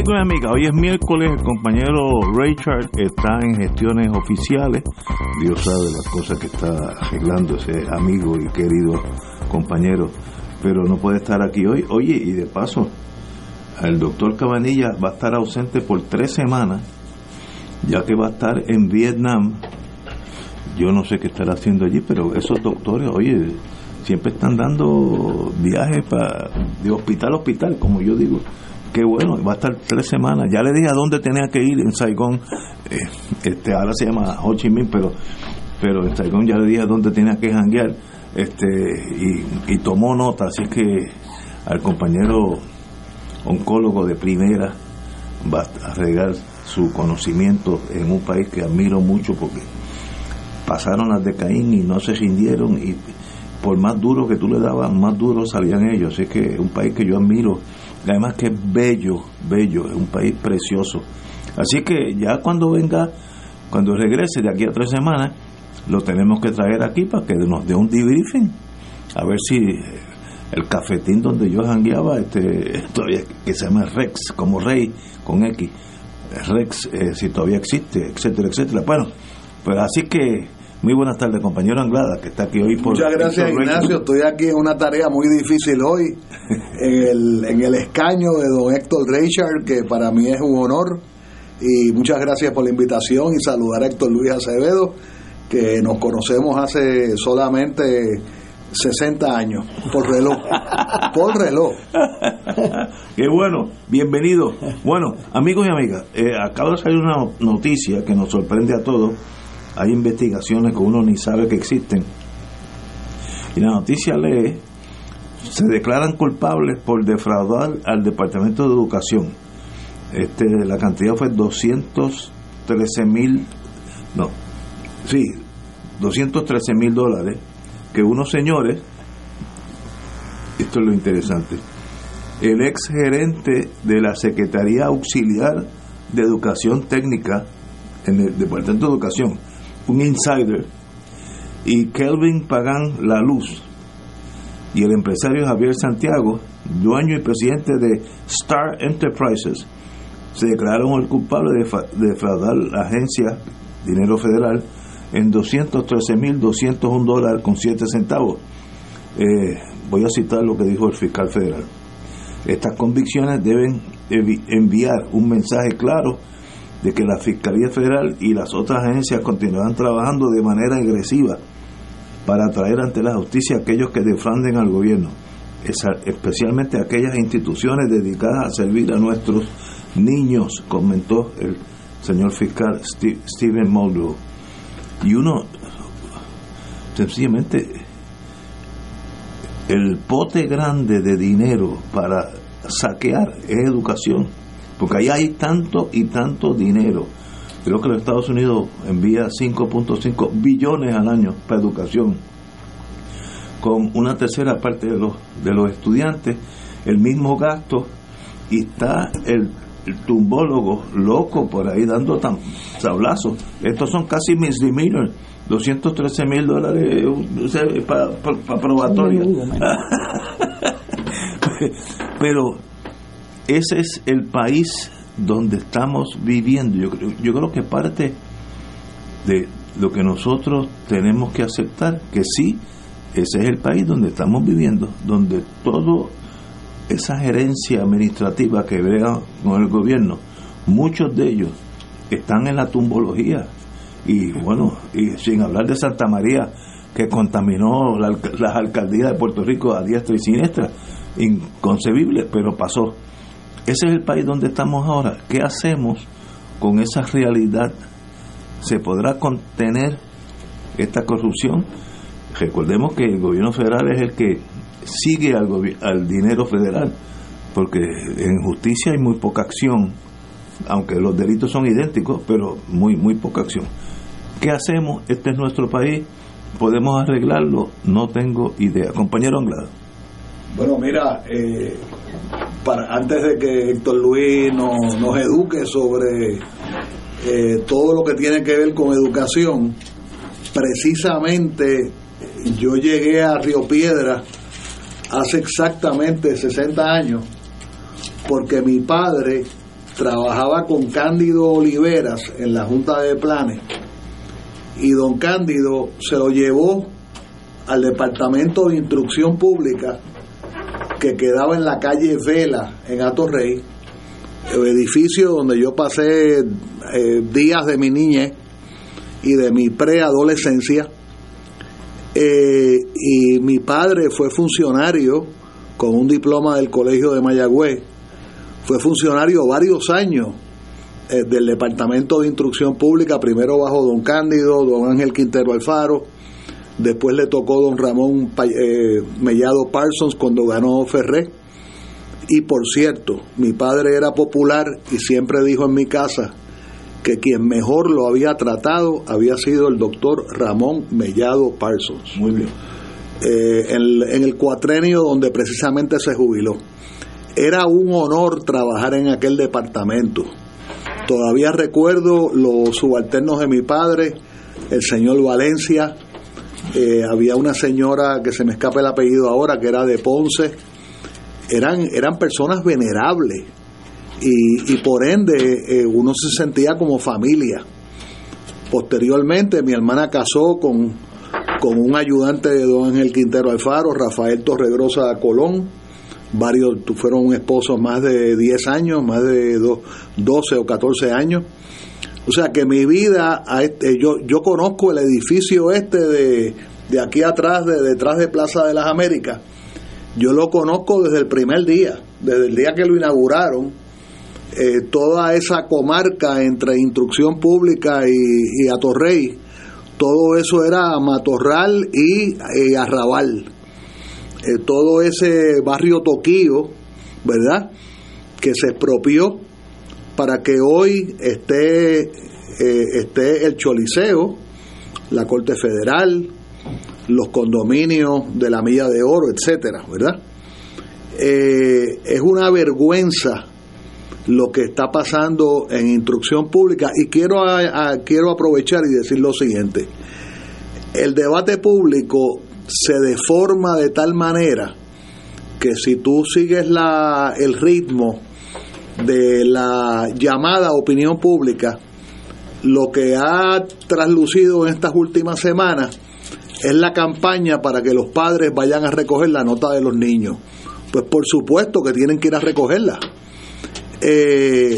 Amigos y amigas, hoy es miércoles, el compañero Richard está en gestiones oficiales. Dios sabe las cosas que está arreglando ese amigo y querido compañero, pero no puede estar aquí hoy. Oye, y de paso, el doctor Cabanilla va a estar ausente por tres semanas, ya que va a estar en Vietnam. Yo no sé qué estará haciendo allí, pero esos doctores, oye, siempre están dando viajes para de hospital a hospital, como yo digo. Qué bueno, va a estar tres semanas. Ya le dije a dónde tenía que ir en Saigón. Eh, este, ahora se llama Ho Chi Minh, pero, pero en Saigón ya le dije a dónde tenía que janguear. Este, y, tomó nota, así que al compañero oncólogo de primera va a regar su conocimiento en un país que admiro mucho porque pasaron las de Caín y no se rindieron y por más duro que tú le dabas, más duro salían ellos. Así que un país que yo admiro, además que es bello, bello, es un país precioso. Así que ya cuando venga, cuando regrese de aquí a tres semanas, lo tenemos que traer aquí para que nos dé un debriefing, a ver si el cafetín donde yo jangueaba, este, todavía que se llama Rex, como Rey, con X, Rex, eh, si todavía existe, etcétera, etcétera. Bueno, pues así que muy buenas tardes, compañero Anglada, que está aquí hoy por Muchas gracias. Ignacio. Estoy aquí en una tarea muy difícil hoy, en el, en el escaño de don Héctor Richard, que para mí es un honor. Y muchas gracias por la invitación y saludar a Héctor Luis Acevedo, que nos conocemos hace solamente 60 años, por reloj. Por reloj. Qué bueno, bienvenido. Bueno, amigos y amigas, eh, acaba de salir una noticia que nos sorprende a todos. Hay investigaciones que uno ni sabe que existen. Y la noticia lee, se declaran culpables por defraudar al Departamento de Educación. Este, la cantidad fue 213 mil, no, sí, 213 mil dólares, que unos señores, esto es lo interesante, el ex gerente de la Secretaría Auxiliar de Educación Técnica en el Departamento de Educación, un insider, y Kelvin Pagan La Luz, y el empresario Javier Santiago, dueño y presidente de Star Enterprises, se declararon el culpable de, defraudar la agencia Dinero Federal en 213.201 dólares con 7 centavos. Eh, voy a citar lo que dijo el fiscal federal. Estas convicciones deben enviar un mensaje claro de que la Fiscalía Federal y las otras agencias continuarán trabajando de manera agresiva para traer ante la justicia a aquellos que defraunden al gobierno, especialmente aquellas instituciones dedicadas a servir a nuestros niños, comentó el señor fiscal Steve- Stephen Muldrow. Y uno, sencillamente, el pote grande de dinero para saquear es educación, porque ahí hay tanto y tanto dinero. Creo que los Estados Unidos envía 5.5 billones al año para educación, con una tercera parte de los, de los estudiantes, el mismo gasto, y está el, el tumbólogo loco por ahí dando tan sablazos. Estos son casi misdemeanors, 213 mil dólares para probatoria. Pero ese es el país donde estamos viviendo. Yo creo, yo creo que parte de lo que nosotros tenemos que aceptar, que sí ese es el país donde estamos viviendo, donde toda esa gerencia administrativa que vea con el gobierno, muchos de ellos están en la tumbología. Y bueno, y sin hablar de Santa María, que contaminó las alcaldías de Puerto Rico a diestra y siniestra, inconcebible, pero pasó. Ese es el país donde estamos ahora. ¿Qué hacemos con esa realidad? ¿Se podrá contener esta corrupción? Recordemos que el gobierno federal es el que sigue al, al dinero federal, porque en justicia hay muy poca acción, aunque los delitos son idénticos, pero muy, muy poca acción. ¿Qué hacemos? Este es nuestro país, podemos arreglarlo, no tengo idea. Compañero Anglada. Bueno, mira, eh, para, antes de que Héctor Luis nos, eduque sobre eh, todo lo que tiene que ver con educación, precisamente yo llegué a Río Piedra hace exactamente 60 años porque mi padre trabajaba con Cándido Oliveras en la Junta de Planes y don Cándido se lo llevó al Departamento de Instrucción Pública que quedaba en la calle Vela en Atorrey, el edificio donde yo pasé eh, días de mi niñez y de mi preadolescencia eh, y mi padre fue funcionario con un diploma del Colegio de Mayagüez. Fue funcionario varios años eh, del Departamento de Instrucción Pública, primero bajo don Cándido, don Ángel Quintero Alfaro, después le tocó don Ramón eh, Mellado Parsons cuando ganó Ferré. Y por cierto, mi padre era popular y siempre dijo en mi casa, que quien mejor lo había tratado había sido el doctor Ramón Mellado Parsons. Muy bien. Eh, en, el cuatrenio donde precisamente se jubiló. Era un honor trabajar en aquel departamento. Todavía recuerdo los subalternos de mi padre, el señor Valencia, eh, había una señora que se me escapa el apellido ahora, que era de Ponce. Eran, eran personas venerables, y, por ende eh, uno se sentía como familia. Posteriormente mi hermana casó con, con un ayudante de don Ángel Quintero Alfaro, Rafael Torregrosa Colón, varios fueron esposos más de 10 años, más de 12 o 14 años. O sea que mi vida, este, yo, yo conozco el edificio este de, de aquí atrás, de detrás de Plaza de las Américas, yo lo conozco desde el primer día, desde el día que lo inauguraron, eh, toda esa comarca entre instrucción pública y, Atorrey, todo eso era Matorral y eh, Arrabal. Eh, todo ese barrio Toquío, ¿verdad? Que se expropió para que hoy esté, esté el Choliseo, la Corte Federal, los condominios de la Milla de Oro, etcétera, ¿verdad? es una vergüenza lo que está pasando en instrucción pública y quiero, quiero aprovechar y decir lo siguiente. El debate público se deforma de tal manera que si tú sigues la, el ritmo de la llamada opinión pública, lo que ha traslucido en estas últimas semanas es la campaña para que los padres vayan a recoger la nota de los niños. Pues por supuesto que tienen que ir a recogerla eh,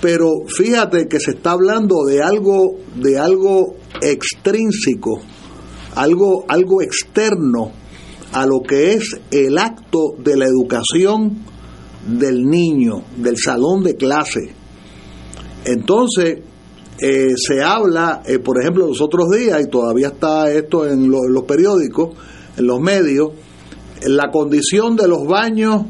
pero fíjate que se está hablando de algo, de algo extrínseco, algo, algo externo a lo que es el acto de la educación del niño, del salón de clase. Entonces, eh, se habla, eh, por ejemplo, los otros días, y todavía está esto en los periódicos, en los medios, la condición de los baños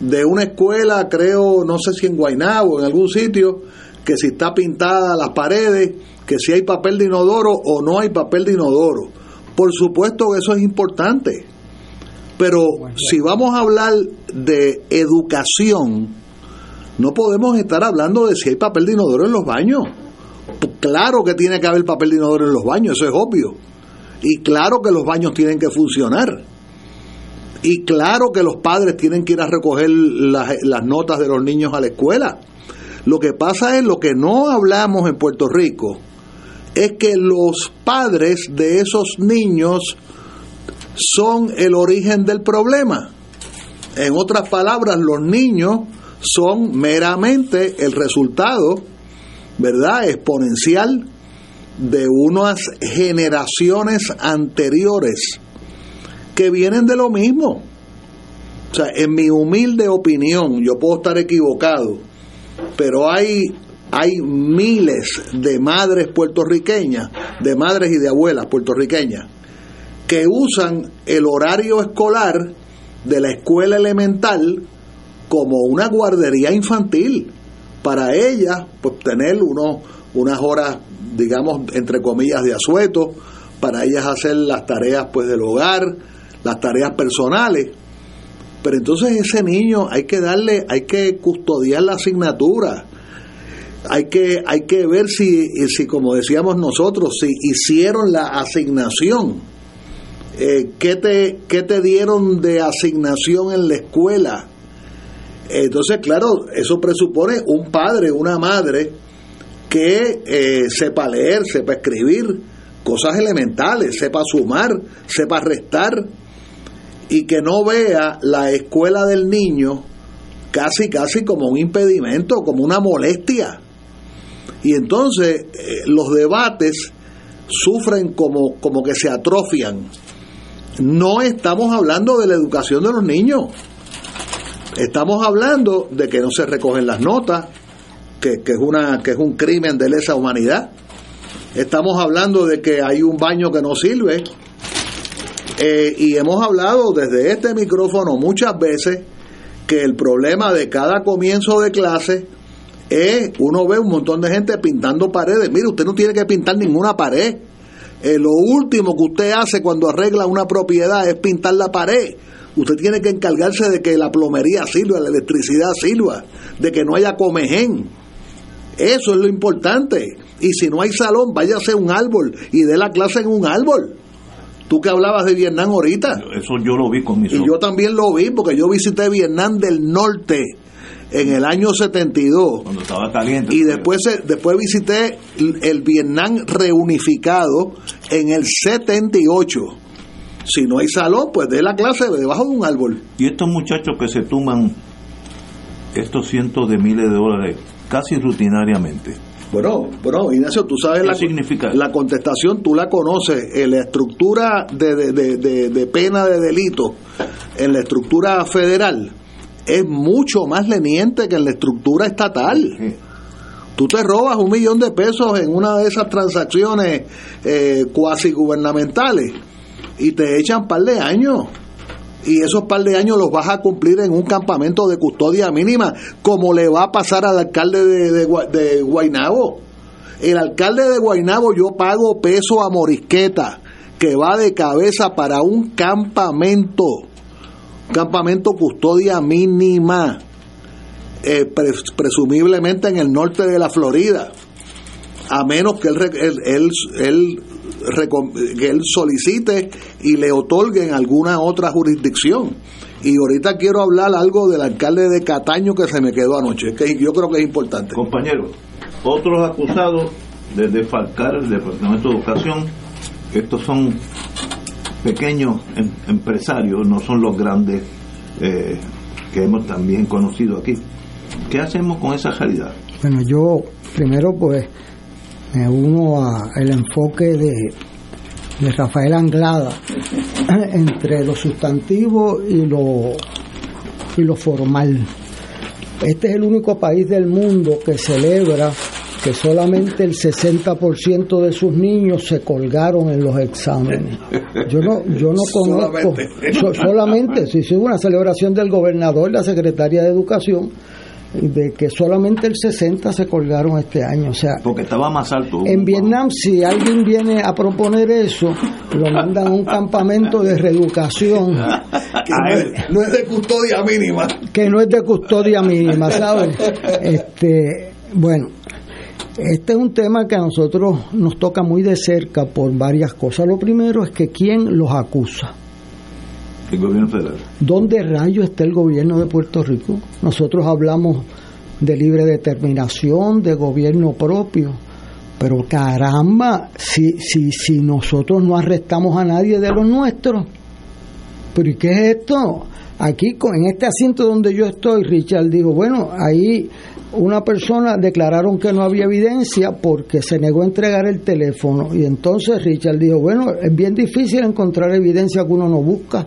de una escuela, creo, no sé si en Guaynabo en algún sitio, que si está pintada las paredes, que si hay papel de inodoro o no hay papel de inodoro. Por supuesto eso es importante. Pero si vamos a hablar de educación, no podemos estar hablando de si hay papel de inodoro en los baños. Claro que tiene que haber papel de inodoro en los baños, eso es obvio. Y claro que los baños tienen que funcionar. Y claro que los padres tienen que ir a recoger las, notas de los niños a la escuela. Lo que pasa es lo que no hablamos en Puerto Rico, es que los padres de esos niños son el origen del problema. En otras palabras, los niños son meramente el resultado, ¿verdad?, exponencial de unas generaciones anteriores que vienen de lo mismo. O sea, en mi humilde opinión, yo puedo estar equivocado, pero hay, hay miles de madres puertorriqueñas, de madres y de abuelas puertorriqueñas, que usan el horario escolar de la escuela elemental como una guardería infantil. Para ellas, pues tener unos, unas horas, digamos, entre comillas, de asueto, para ellas hacer las tareas pues del hogar, las tareas personales. Pero entonces ese niño hay que darle, hay que custodiar la asignatura. Hay que, hay que ver si, si, como decíamos nosotros, si hicieron la asignación. Eh, ¿qué, te, ¿Qué te dieron de asignación en la escuela? Entonces, claro, eso presupone un padre, una madre que eh, sepa leer, sepa escribir, cosas elementales, sepa sumar, sepa restar y que no vea la escuela del niño casi, casi como un impedimento, como una molestia. Y entonces eh, los debates sufren como, como que se atrofian. No estamos hablando de la educación de los niños. Estamos hablando de que no se recogen las notas, que, es, una, que es un crimen de lesa humanidad. Estamos hablando de que hay un baño que no sirve. Eh, y hemos hablado desde este micrófono muchas veces que el problema de cada comienzo de clase es, uno ve un montón de gente pintando paredes. Mire, usted no tiene que pintar ninguna pared. Eh, lo último que usted hace cuando arregla una propiedad es pintar la pared Usted tiene que encargarse de que la plomería sirva, la electricidad sirva, de que no haya comején. Eso es lo importante. Y si no hay salón, váyase a un árbol y dé la clase en un árbol. Tú que hablabas de Vietnam ahorita. Eso yo lo vi con mis Y yo también lo vi porque yo visité Vietnam del Norte en el año 72. Cuando estaba caliente. Y después, después visité el Vietnam reunificado en el 78 si no hay salón, pues dé la clase debajo de un árbol. Y estos muchachos que se tuman estos cientos de miles de dólares casi rutinariamente. Bueno, bueno, Ignacio, tú sabes la, significa? la contestación, tú la conoces, en la estructura de, de, pena de delito, en la estructura federal, es mucho más leniente que en la estructura estatal. Tú te robas un millón de pesos en una de esas transacciones eh, cuasi gubernamentales y te echan par de años. Y esos par de años los vas a cumplir en un campamento de custodia mínima, como le va a pasar al alcalde de, de, de Guainabo. El alcalde de Guainabo yo pago peso a Morisqueta, que va de cabeza para un campamento, campamento custodia mínima, eh, presumiblemente en el norte de la Florida, a menos que él, él, él que él solicite y le otorguen alguna otra jurisdicción. Y ahorita quiero hablar algo del alcalde de Cataño que se me quedó anoche, que yo creo que es importante. Compañero, otros acusados de defalcar el Departamento de Educación, estos son pequeños em, empresarios, no son los grandes eh, que hemos también conocido aquí. ¿Qué hacemos con esa realidad? Bueno, yo primero pues me uno al enfoque de, de Rafael Anglada entre lo sustantivo y lo, y lo formal. Este es el único país del mundo que celebra que solamente el 60% de sus niños se colgaron en los exámenes. Yo no, yo no conozco, solamente, si es una celebración del gobernador, la secretaria de Educación, de que solamente el 60 se colgaron este año. O sea, porque estaba más alto. En Vietnam, si alguien viene a proponer eso, lo mandan a un campamento de reeducación. que no es, de custodia mínima. Que no es de custodia mínima, ¿sabes? Este, bueno, este es un tema que a nosotros nos toca muy de cerca por varias cosas. Lo primero es que quién los acusa el gobierno federal. ¿Dónde rayo está el gobierno de Puerto Rico? Nosotros hablamos de libre determinación, de gobierno propio, pero caramba, si, si, si nosotros no arrestamos a nadie de los nuestros, pero ¿y qué es esto? Aquí, en este asiento donde yo estoy, Richard dijo, bueno, ahí una persona declararon que no había evidencia porque se negó a entregar el teléfono. Y entonces Richard dijo, bueno, es bien difícil encontrar evidencia que uno no busca,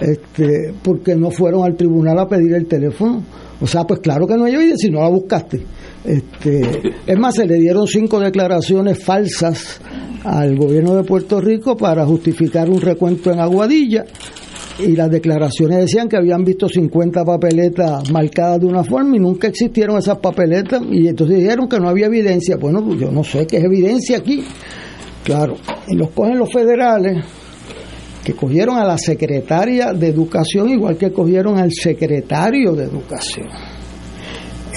este, porque no fueron al tribunal a pedir el teléfono. O sea, pues claro que no hay evidencia si no la buscaste. Este, es más, se le dieron cinco declaraciones falsas al gobierno de Puerto Rico para justificar un recuento en Aguadilla y las declaraciones decían que habían visto 50 papeletas marcadas de una forma y nunca existieron esas papeletas y entonces dijeron que no había evidencia. Bueno, pues yo no sé qué es evidencia aquí. Claro, y los cogen los federales que cogieron a la secretaria de educación igual que cogieron al secretario de educación.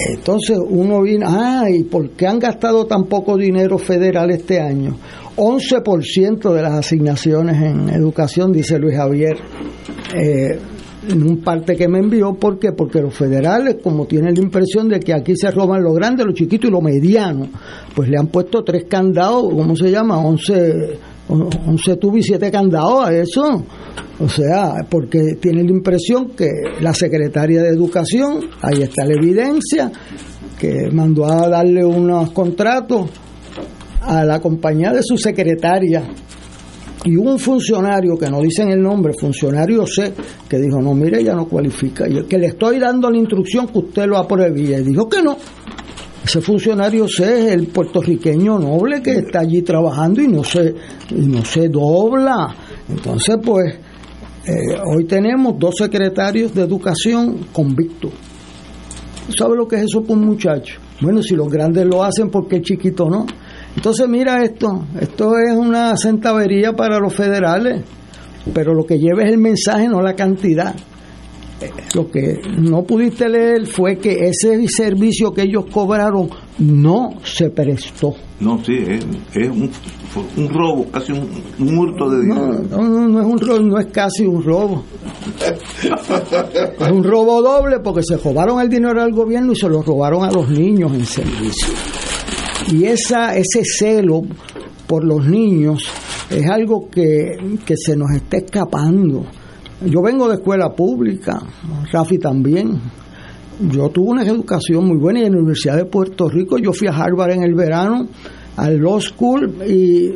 Entonces uno vino, ah, ¿y por qué han gastado tan poco dinero federal este año? 11% de las asignaciones en educación, dice Luis Javier, eh, en un parte que me envió, ¿por qué? Porque los federales, como tienen la impresión de que aquí se roban lo grande, lo chiquito y lo mediano, pues le han puesto tres candados, ¿cómo se llama? 11, 11 tubos y 7 candados a eso. O sea, porque tienen la impresión que la secretaria de Educación, ahí está la evidencia, que mandó a darle unos contratos a la compañía de su secretaria y un funcionario que no dicen el nombre, funcionario C, que dijo, no, mire, ya no cualifica, que le estoy dando la instrucción que usted lo apruebe. Y dijo que no. Ese funcionario C es el puertorriqueño noble que está allí trabajando y no se, y no se dobla. Entonces, pues, eh, hoy tenemos dos secretarios de educación convictos. ¿Sabe lo que es eso por un muchacho? Bueno, si los grandes lo hacen, porque el chiquito no? Entonces mira esto, esto es una centavería para los federales, pero lo que lleva es el mensaje, no la cantidad. Lo que no pudiste leer fue que ese servicio que ellos cobraron no se prestó. No, sí, es, un, un, robo, casi un, un, hurto de dinero. No, no, no, es un robo, no es casi un robo. es un robo doble porque se robaron el dinero al gobierno y se lo robaron a los niños en servicio. Y esa, ese celo por los niños es algo que, se nos está escapando. Yo vengo de escuela pública, Rafi también. Yo tuve una educación muy buena y en la Universidad de Puerto Rico yo fui a Harvard en el verano, al Law School, y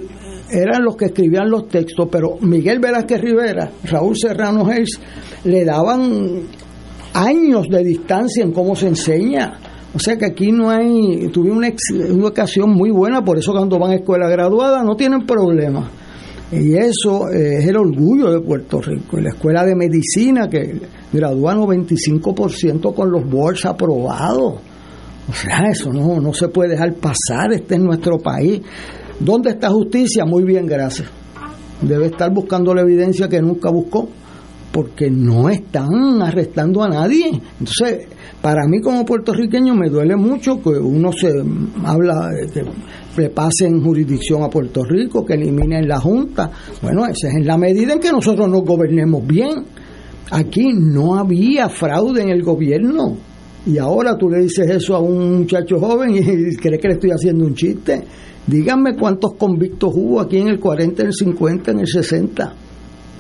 eran los que escribían los textos, pero Miguel Velázquez Rivera, Raúl Serrano Hayes, le daban años de distancia en cómo se enseña o sea que aquí no hay, tuve una, educación muy buena, por eso cuando van a escuela graduada no tienen problemas. Y eso eh, es el orgullo de Puerto Rico. La escuela de medicina que gradúa 95% con los boards aprobados. O sea, eso no, no se puede dejar pasar, este es nuestro país. ¿Dónde está justicia? Muy bien, gracias. Debe estar buscando la evidencia que nunca buscó, porque no están arrestando a nadie. Entonces, para mí como puertorriqueño me duele mucho que uno se habla que le pasen jurisdicción a Puerto Rico, que eliminen la Junta. Bueno, esa es en la medida en que nosotros nos gobernemos bien. Aquí no había fraude en el gobierno. Y ahora tú le dices eso a un muchacho joven y cree que le estoy haciendo un chiste. Díganme cuántos convictos hubo aquí en el 40, en el 50, en el 60.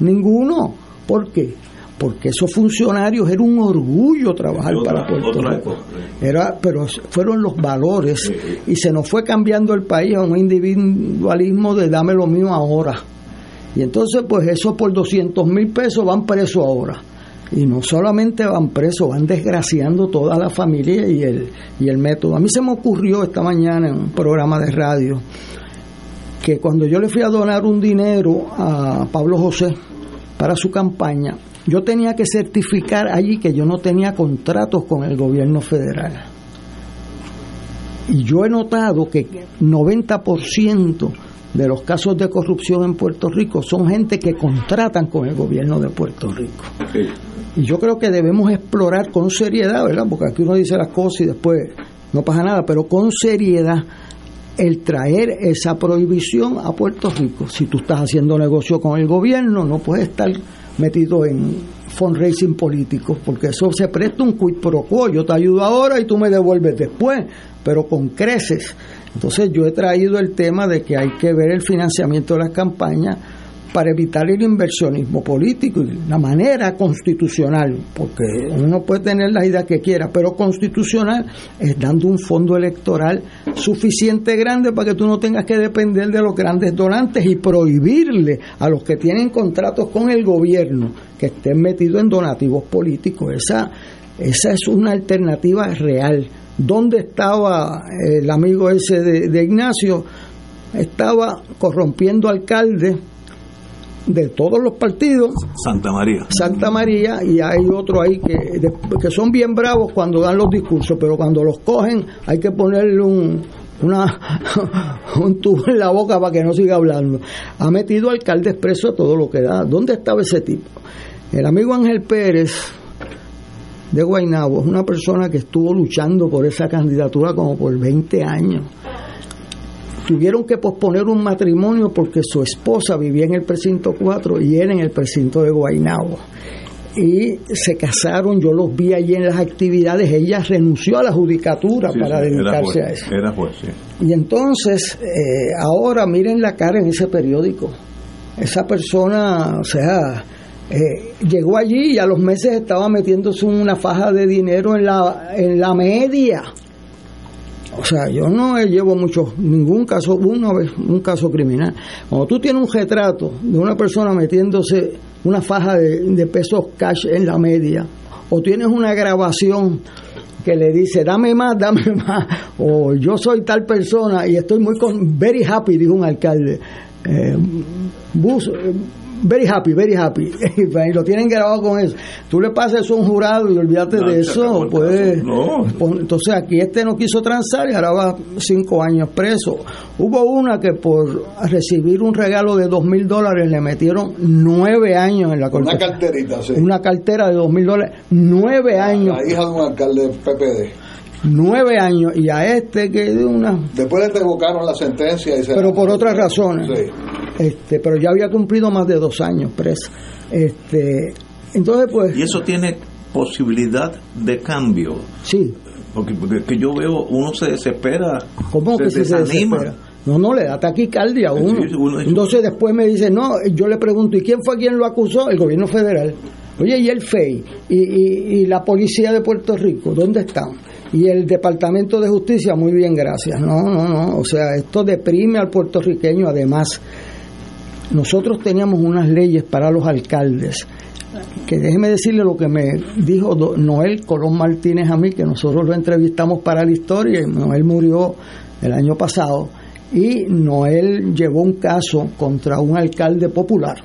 Ninguno. ¿Por qué? porque esos funcionarios era un orgullo trabajar para Puerto Rico. Era, pero fueron los valores y se nos fue cambiando el país a un individualismo de dame lo mío ahora. Y entonces, pues eso por 200 mil pesos van presos ahora. Y no solamente van presos, van desgraciando toda la familia y el, y el método. A mí se me ocurrió esta mañana en un programa de radio que cuando yo le fui a donar un dinero a Pablo José para su campaña, yo tenía que certificar allí que yo no tenía contratos con el gobierno federal. Y yo he notado que 90% de los casos de corrupción en Puerto Rico son gente que contratan con el gobierno de Puerto Rico. Y yo creo que debemos explorar con seriedad, ¿verdad? Porque aquí uno dice las cosas y después no pasa nada, pero con seriedad el traer esa prohibición a Puerto Rico. Si tú estás haciendo negocio con el gobierno, no puedes estar metido en fundraising político, porque eso se presta un quid pro quo, yo te ayudo ahora y tú me devuelves después, pero con creces. Entonces yo he traído el tema de que hay que ver el financiamiento de las campañas para evitar el inversionismo político y la manera constitucional, porque uno puede tener la idea que quiera, pero constitucional es dando un fondo electoral suficiente grande para que tú no tengas que depender de los grandes donantes y prohibirle a los que tienen contratos con el gobierno que estén metidos en donativos políticos. Esa, esa es una alternativa real. ¿Dónde estaba el amigo ese de, Ignacio? Estaba corrompiendo alcaldes de todos los partidos. Santa María. Santa María, y hay otro ahí que, que son bien bravos cuando dan los discursos, pero cuando los cogen hay que ponerle un, una, un tubo en la boca para que no siga hablando. Ha metido alcalde expreso todo lo que da. ¿Dónde estaba ese tipo? El amigo Ángel Pérez de Guaynabo es una persona que estuvo luchando por esa candidatura como por 20 años tuvieron que posponer un matrimonio porque su esposa vivía en el precinto 4 y él en el precinto de Guaynabo. Y se casaron, yo los vi allí en las actividades, ella renunció a la judicatura para dedicarse a eso. Era juez, Y entonces, eh, ahora miren la cara en ese periódico. Esa persona, o sea, eh, llegó allí y a los meses estaba metiéndose una faja de dinero en la, en la media o sea, yo no llevo mucho, ningún caso, una vez, un caso criminal. Cuando tú tienes un retrato de una persona metiéndose una faja de, pesos cash en la media, o tienes una grabación que le dice, dame más, dame más, o yo soy tal persona y estoy muy con, very happy, dijo un alcalde. Eh, bus, very happy, very happy. y lo tienen grabado con eso. Tú le pasas eso a un jurado y olvídate de eso. Pues, entonces aquí este no quiso transar y ahora va cinco años preso. Hubo una que por recibir un regalo de dos mil dólares le metieron nueve años en la corte. Una carterita, sí. Una cartera de dos mil dólares, nueve años. La hija de un alcalde PPD nueve años y a este que de una después le revocaron la sentencia y pero por otras razones sí este, pero ya había cumplido más de dos años preso. Este, entonces, pues. Y eso tiene posibilidad de cambio. Sí. Porque, porque yo veo, uno se desespera. ¿Cómo que se desanima. No, no, le da taquicardia a uno. Entonces después me dice, no, yo le pregunto, ¿y quién fue quien lo acusó? El gobierno federal. Oye, ¿y el FEI? ¿Y, y, y la policía de Puerto Rico? ¿Dónde están? Y el Departamento de Justicia, muy bien, gracias. No, no, no. O sea, esto deprime al puertorriqueño además nosotros teníamos unas leyes para los alcaldes que déjeme decirle lo que me dijo Noel Colón Martínez a mí, que nosotros lo entrevistamos para la historia, y Noel murió el año pasado, y Noel llevó un caso contra un alcalde popular.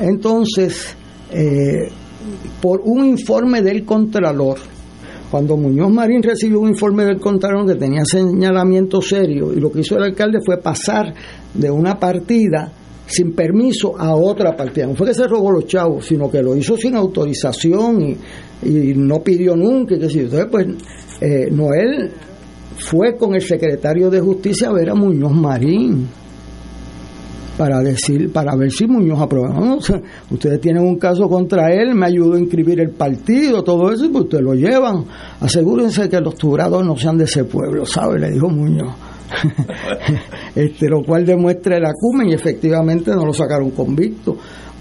Entonces, eh, por un informe del Contralor, cuando Muñoz Marín recibió un informe del Contralor que tenía señalamiento serio, y lo que hizo el alcalde fue pasar de una partida sin permiso a otra partida. No fue que se robó los chavos, sino que lo hizo sin autorización y, no pidió nunca. Y Entonces, pues, eh, Noel fue con el secretario de Justicia a ver a Muñoz Marín para decir para ver si Muñoz aprobaba. ustedes tienen un caso contra él, me ayudó a inscribir el partido, todo eso, pues ustedes lo llevan. Asegúrense que los turados no sean de ese pueblo, ¿sabe? Le dijo Muñoz. este, lo cual demuestra el acumen y efectivamente no lo sacaron convicto.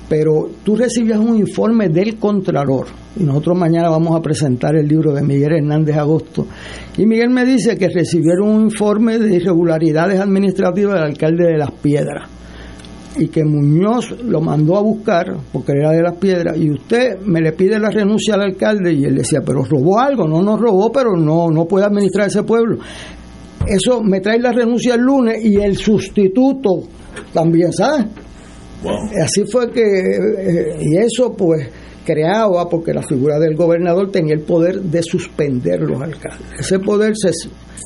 Pero tú recibías un informe del Contralor y nosotros mañana vamos a presentar el libro de Miguel Hernández Agosto. Y Miguel me dice que recibieron un informe de irregularidades administrativas del alcalde de Las Piedras y que Muñoz lo mandó a buscar porque era de las piedras y usted me le pide la renuncia al alcalde y él decía pero robó algo no nos robó pero no no puede administrar ese pueblo eso me trae la renuncia el lunes y el sustituto también, ¿sabes? Así fue que, eh, y eso pues creaba, porque la figura del gobernador tenía el poder de suspender los alcaldes. Ese poder se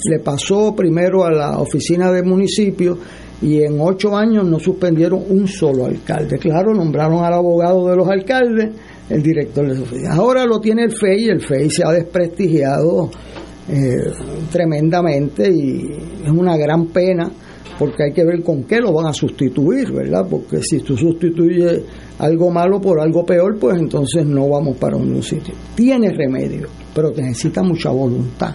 le pasó primero a la oficina del municipio y en ocho años no suspendieron un solo alcalde. Claro, nombraron al abogado de los alcaldes, el director de su oficina. Ahora lo tiene el FEI el FEI se ha desprestigiado eh, tremendamente y es una gran pena porque hay que ver con qué lo van a sustituir, ¿verdad? Porque si tú sustituyes algo malo por algo peor, pues entonces no vamos para un sitio. Tiene remedio, pero necesita mucha voluntad.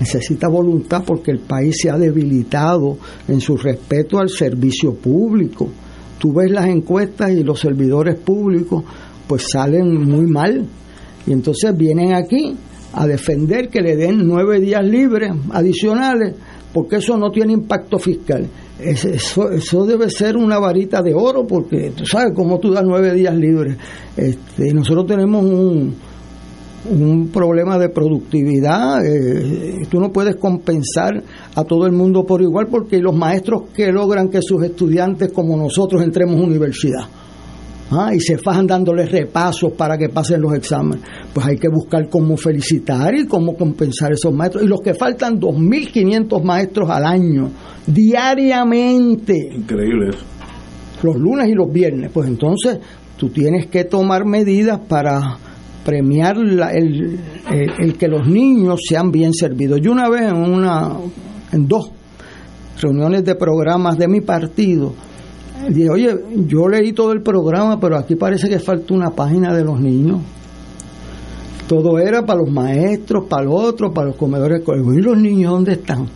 Necesita voluntad porque el país se ha debilitado en su respeto al servicio público. tú ves las encuestas y los servidores públicos pues salen muy mal. Y entonces vienen aquí a defender que le den nueve días libres adicionales porque eso no tiene impacto fiscal. Eso, debe ser una varita de oro porque tú sabes cómo tú das nueve días libres. Este, nosotros tenemos un, un problema de productividad. Eh, tú no puedes compensar a todo el mundo por igual porque los maestros que logran que sus estudiantes como nosotros entremos a universidad ¿ah? y se fajan dándoles repasos para que pasen los exámenes, pues hay que buscar cómo felicitar y cómo compensar a esos maestros. Y los que faltan, 2.500 maestros al año, diariamente. Increíble eso. Los lunes y los viernes. Pues entonces tú tienes que tomar medidas para premiar el, el, que los niños sean bien servidos. Yo una vez en una en dos reuniones de programas de mi partido dije, oye, yo leí todo el programa, pero aquí parece que falta una página de los niños. Todo era para los maestros, para los otros, para los comedores ¿Y los niños dónde están?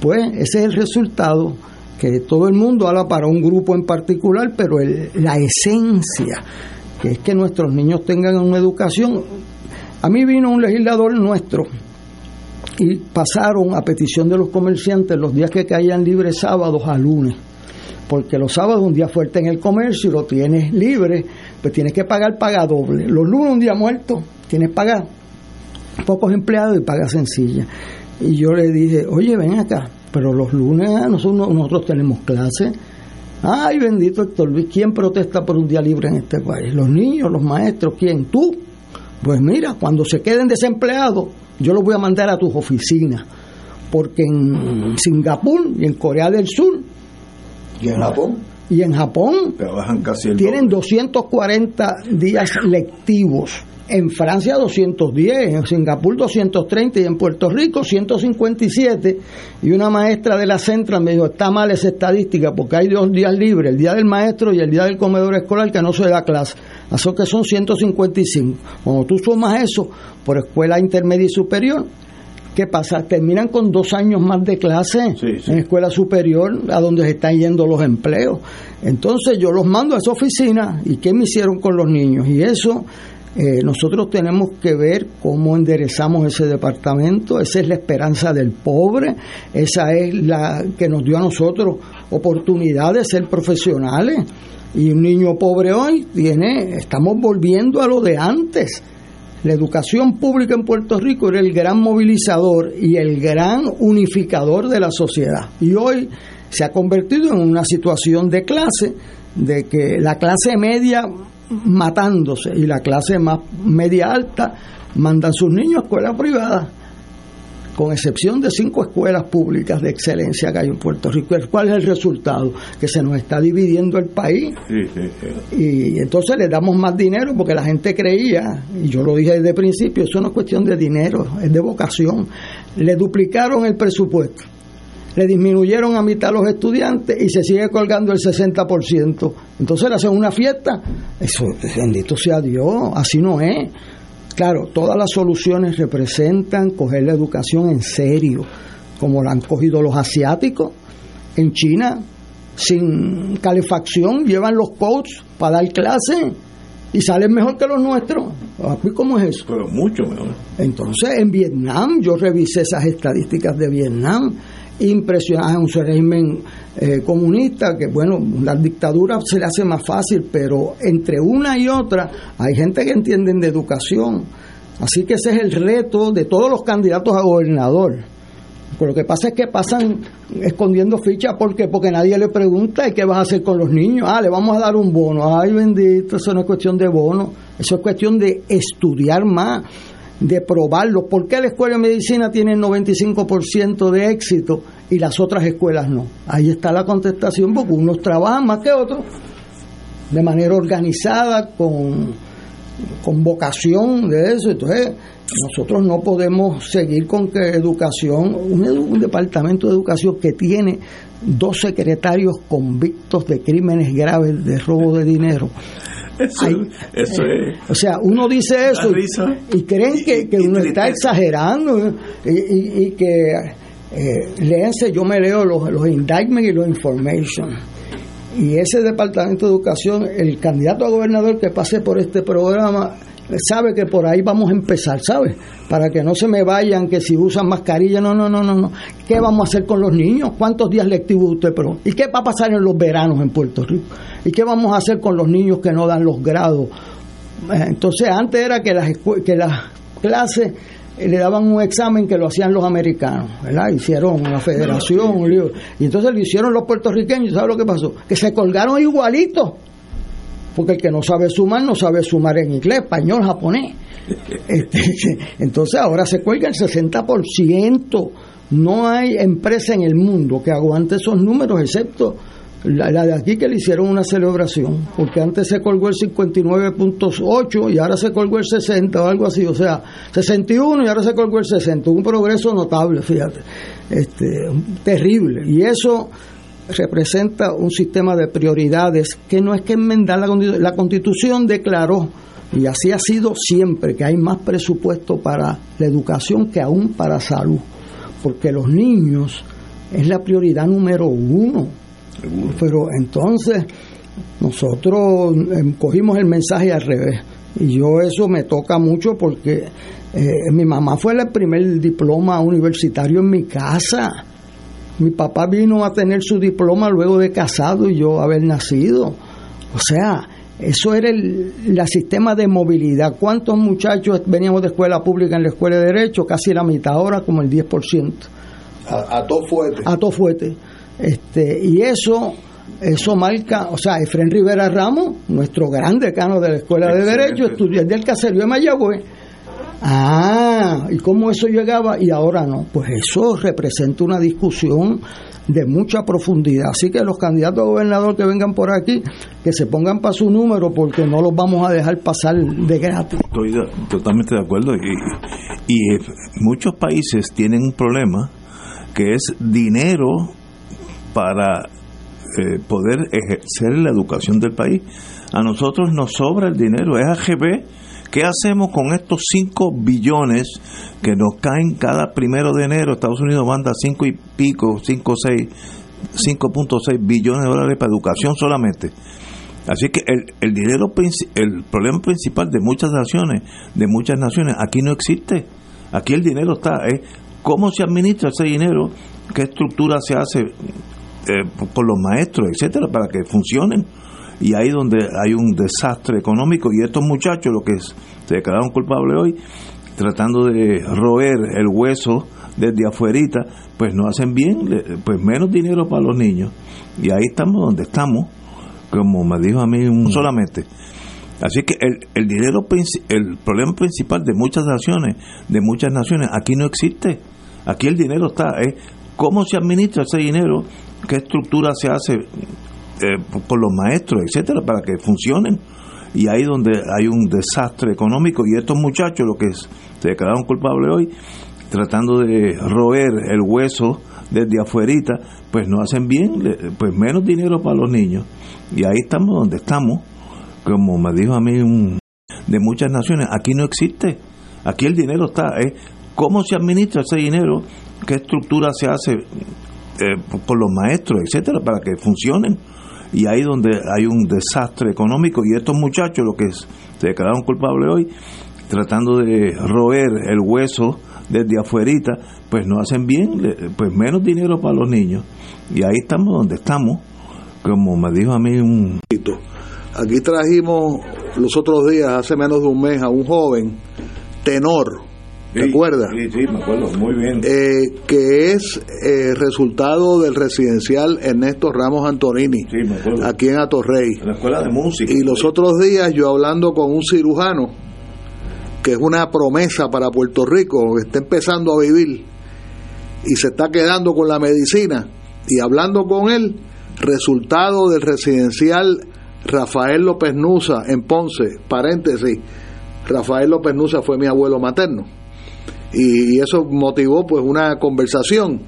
Pues ese es el resultado, que todo el mundo habla para un grupo en particular, pero la esencia, que es que nuestros niños tengan una educación. A mí vino un legislador nuestro y pasaron a petición de los comerciantes los días que caían libres sábados a lunes porque los sábados un día fuerte en el comercio y lo tienes libre, pues tienes que pagar paga doble. Los lunes un día muerto, tienes que pagar pocos empleados y paga sencilla. Y yo le dije, oye, ven acá, pero los lunes nosotros, nosotros tenemos clase. Ay, bendito Héctor Luis, ¿quién protesta por un día libre en este país? Los niños, los maestros, ¿quién? ¿Tú? Pues mira, cuando se queden desempleados, yo los voy a mandar a tus oficinas, porque en Singapur y en Corea del Sur ¿Y en Japón? Y en Japón trabajan casi tienen 240 días lectivos. En Francia 210, en Singapur 230 y en Puerto Rico 157. Y una maestra de la Central me dijo, está mal esa estadística porque hay dos días libres, el día del maestro y el día del comedor escolar que no se da clase. Así que son 155. Cuando tú sumas eso por escuela intermedia y superior, ¿Qué pasa? Terminan con dos años más de clase en escuela superior, a donde se están yendo los empleos. Entonces yo los mando a esa oficina y ¿qué me hicieron con los niños? Y eso eh, nosotros tenemos que ver cómo enderezamos ese departamento, esa es la esperanza del pobre, esa es la que nos dio a nosotros oportunidad de ser profesionales. Y un niño pobre hoy tiene, estamos volviendo a lo de antes la educación pública en Puerto Rico era el gran movilizador y el gran unificador de la sociedad. Y hoy se ha convertido en una situación de clase, de que la clase media matándose y la clase más media alta mandan sus niños a escuelas privadas con excepción de cinco escuelas públicas de excelencia que hay en Puerto Rico. ¿Cuál es el resultado? Que se nos está dividiendo el país. Y entonces le damos más dinero porque la gente creía, y yo lo dije desde el principio, eso no es cuestión de dinero, es de vocación. Le duplicaron el presupuesto, le disminuyeron a mitad los estudiantes y se sigue colgando el 60%. Entonces le hacen una fiesta. Eso, bendito sea Dios, así no es. Claro, todas las soluciones representan coger la educación en serio, como la han cogido los asiáticos. En China, sin calefacción, llevan los coats para dar clase y salen mejor que los nuestros. ¿Cómo es eso? Pero mucho mejor. Entonces, en Vietnam, yo revisé esas estadísticas de Vietnam impresionante, un régimen eh, comunista que, bueno, la dictadura se le hace más fácil, pero entre una y otra hay gente que entienden de educación. Así que ese es el reto de todos los candidatos a gobernador. Pero lo que pasa es que pasan escondiendo fichas porque porque nadie le pregunta ¿y qué vas a hacer con los niños? Ah, le vamos a dar un bono. Ay, bendito, eso no es cuestión de bono, eso es cuestión de estudiar más de probarlo. ¿Por qué la escuela de medicina tiene el 95% de éxito y las otras escuelas no? Ahí está la contestación, porque unos trabajan más que otros, de manera organizada, con, con vocación de eso. Entonces, nosotros no podemos seguir con que educación, un, un departamento de educación que tiene dos secretarios convictos de crímenes graves de robo de dinero eso, eh, O sea, uno dice eso y, creen que, uno está exagerando y, que eh, léanse, yo me leo los, los indictments y los information. Y ese Departamento de Educación, el candidato a gobernador que pase por este programa, sabe que por ahí vamos a empezar, ¿sabe? Para que no se me vayan, que si usan mascarilla, no, no, no, no, no. ¿Qué vamos a hacer con los niños? ¿Cuántos días lectivos usted, pero? ¿Y qué va a pasar en los veranos en Puerto Rico? ¿Y qué vamos a hacer con los niños que no dan los grados? Eh, entonces, antes era que las, que las clases eh, le daban un examen que lo hacían los americanos, ¿verdad? Hicieron la federación, y entonces lo hicieron los puertorriqueños, ¿sabe lo que pasó? Que se colgaron igualitos porque el que no sabe sumar no sabe sumar en inglés, español, japonés. Este, entonces ahora se cuelga el 60%. No hay empresa en el mundo que aguante esos números, excepto la, de aquí que le hicieron una celebración, porque antes se colgó el 59.8 y ahora se colgó el 60 o algo así, o sea, 61 y ahora se colgó el 60, un progreso notable, fíjate, este, terrible. Y eso representa un sistema de prioridades que no es que enmendar la, la constitución declaró y así ha sido siempre que hay más presupuesto para la educación que aún para salud porque los niños es la prioridad número uno. Pero entonces nosotros em, cogimos el mensaje al revés y yo eso me toca mucho porque eh, mi mamá fue el primer diploma universitario en mi casa mi papá vino a tener su diploma luego de casado y yo haber nacido. O sea, eso era el, sistema de movilidad. ¿Cuántos muchachos veníamos de escuela pública en la escuela de Derecho? Casi la mitad, ahora como el 10%. A, a todo fuerte. A todo fuerte. Este, y eso eso marca, o sea, Efren Rivera Ramos, nuestro gran decano de la Escuela de Derecho, estudiante del caserío de Mayagüez, Ah, ¿y cómo eso llegaba y ahora no? Pues eso representa una discusión de mucha profundidad. Así que los candidatos a gobernador que vengan por aquí, que se pongan para su número porque no los vamos a dejar pasar de gratis. Estoy totalmente de acuerdo y, y muchos países tienen un problema que es dinero para eh, poder ejercer la educación del país. A nosotros nos sobra el dinero, es AGB ¿Qué hacemos con estos 5 billones que nos caen cada primero de enero? Estados Unidos manda 5 y pico, 5, 6, 5.6 billones de dólares para educación solamente. Así que el, dinero, el problema principal de muchas naciones, de muchas naciones, aquí no existe. Aquí el dinero está, es cómo se administra ese dinero, qué estructura se hace eh, por los maestros, etcétera, para que funcionen y ahí donde hay un desastre económico y estos muchachos lo que se declararon culpables hoy tratando de roer el hueso desde afuerita pues no hacen bien pues menos dinero para los niños. Y ahí estamos donde estamos como me dijo a mí un, solamente. Así que el, el dinero el problema principal de muchas naciones de muchas naciones aquí no existe. Aquí el dinero está es cómo se administra ese dinero qué estructura se hace eh, por los maestros, etcétera, para que funcionen. Y ahí donde hay un desastre económico y estos muchachos, lo que se declararon culpables hoy, tratando de roer el hueso desde afuerita, pues no hacen bien, pues menos dinero para los niños. Y ahí estamos donde estamos, como me dijo a mí un de muchas naciones, aquí no existe. Aquí el dinero está, es cómo se administra ese dinero, qué estructura se hace eh, por los maestros, etcétera, para que funcionen y ahí donde hay un desastre económico y estos muchachos, lo que se declararon culpables hoy, tratando de roer el hueso desde afuerita, pues no hacen bien, pues menos dinero para los niños. Y ahí estamos donde estamos, como me dijo a mí un... Aquí trajimos los otros días, hace menos de un mes, a un joven tenor, ¿Te acuerdas? Sí, sí, me acuerdo, muy bien. Eh, que es eh, resultado del residencial Ernesto Ramos Antonini, sí, me acuerdo. aquí en Atorrey. En la escuela de música. Y los otros días yo hablando con un cirujano, que es una promesa para Puerto Rico, que está empezando a vivir y se está quedando con la medicina, y hablando con él, resultado del residencial Rafael López Nusa en Ponce, paréntesis, Rafael López Nusa fue mi abuelo materno y eso motivó pues una conversación.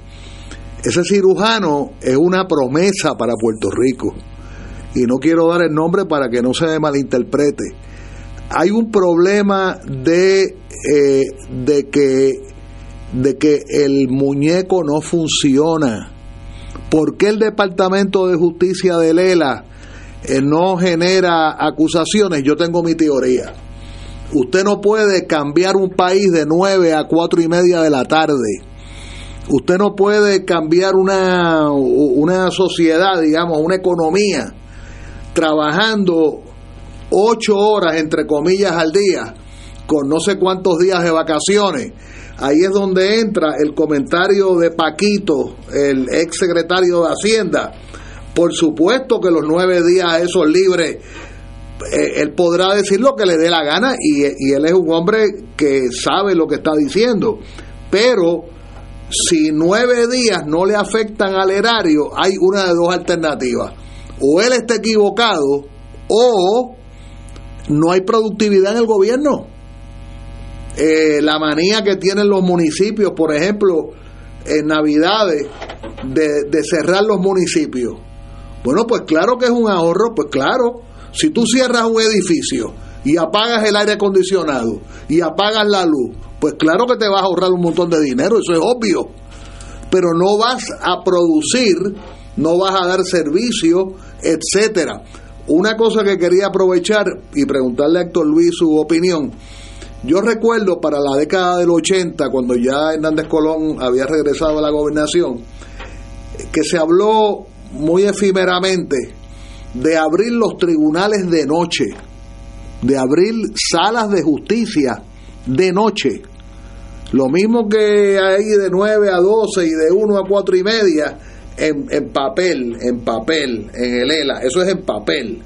Ese cirujano es una promesa para Puerto Rico y no quiero dar el nombre para que no se malinterprete. Hay un problema de, eh, de, que, de que el muñeco no funciona ¿Por qué el Departamento de Justicia de Lela eh, no genera acusaciones? Yo tengo mi teoría. Usted no puede cambiar un país de 9 a 4 y media de la tarde. Usted no puede cambiar una, una sociedad, digamos, una economía, trabajando 8 horas, entre comillas, al día, con no sé cuántos días de vacaciones Ahí es donde entra el comentario de Paquito, el ex secretario de Hacienda. Por supuesto que los nueve días esos libres, él podrá decir lo que le dé la gana y, él es un hombre que sabe lo que está diciendo. Pero si nueve días no le afectan al erario, hay una de dos alternativas. O él está equivocado o no hay productividad en el gobierno. Eh, la manía que tienen los municipios, por ejemplo, en Navidades, de, cerrar los municipios. Bueno, pues claro que es un ahorro, pues claro, si tú cierras un edificio y apagas el aire acondicionado y apagas la luz, pues claro que te vas a ahorrar un montón de dinero, eso es obvio. Pero no vas a producir, no vas a dar servicio, etcétera. Una cosa que quería aprovechar y preguntarle a Héctor Luis su opinión yo recuerdo para la década del 80, cuando ya Hernández Colón había regresado a la gobernación, que se habló muy efímeramente de abrir los tribunales de noche, de abrir salas de justicia de noche. Lo mismo que hay de 9 a 12 y de 1 a 4 y media en, papel, en papel, en el ELA, eso es en papel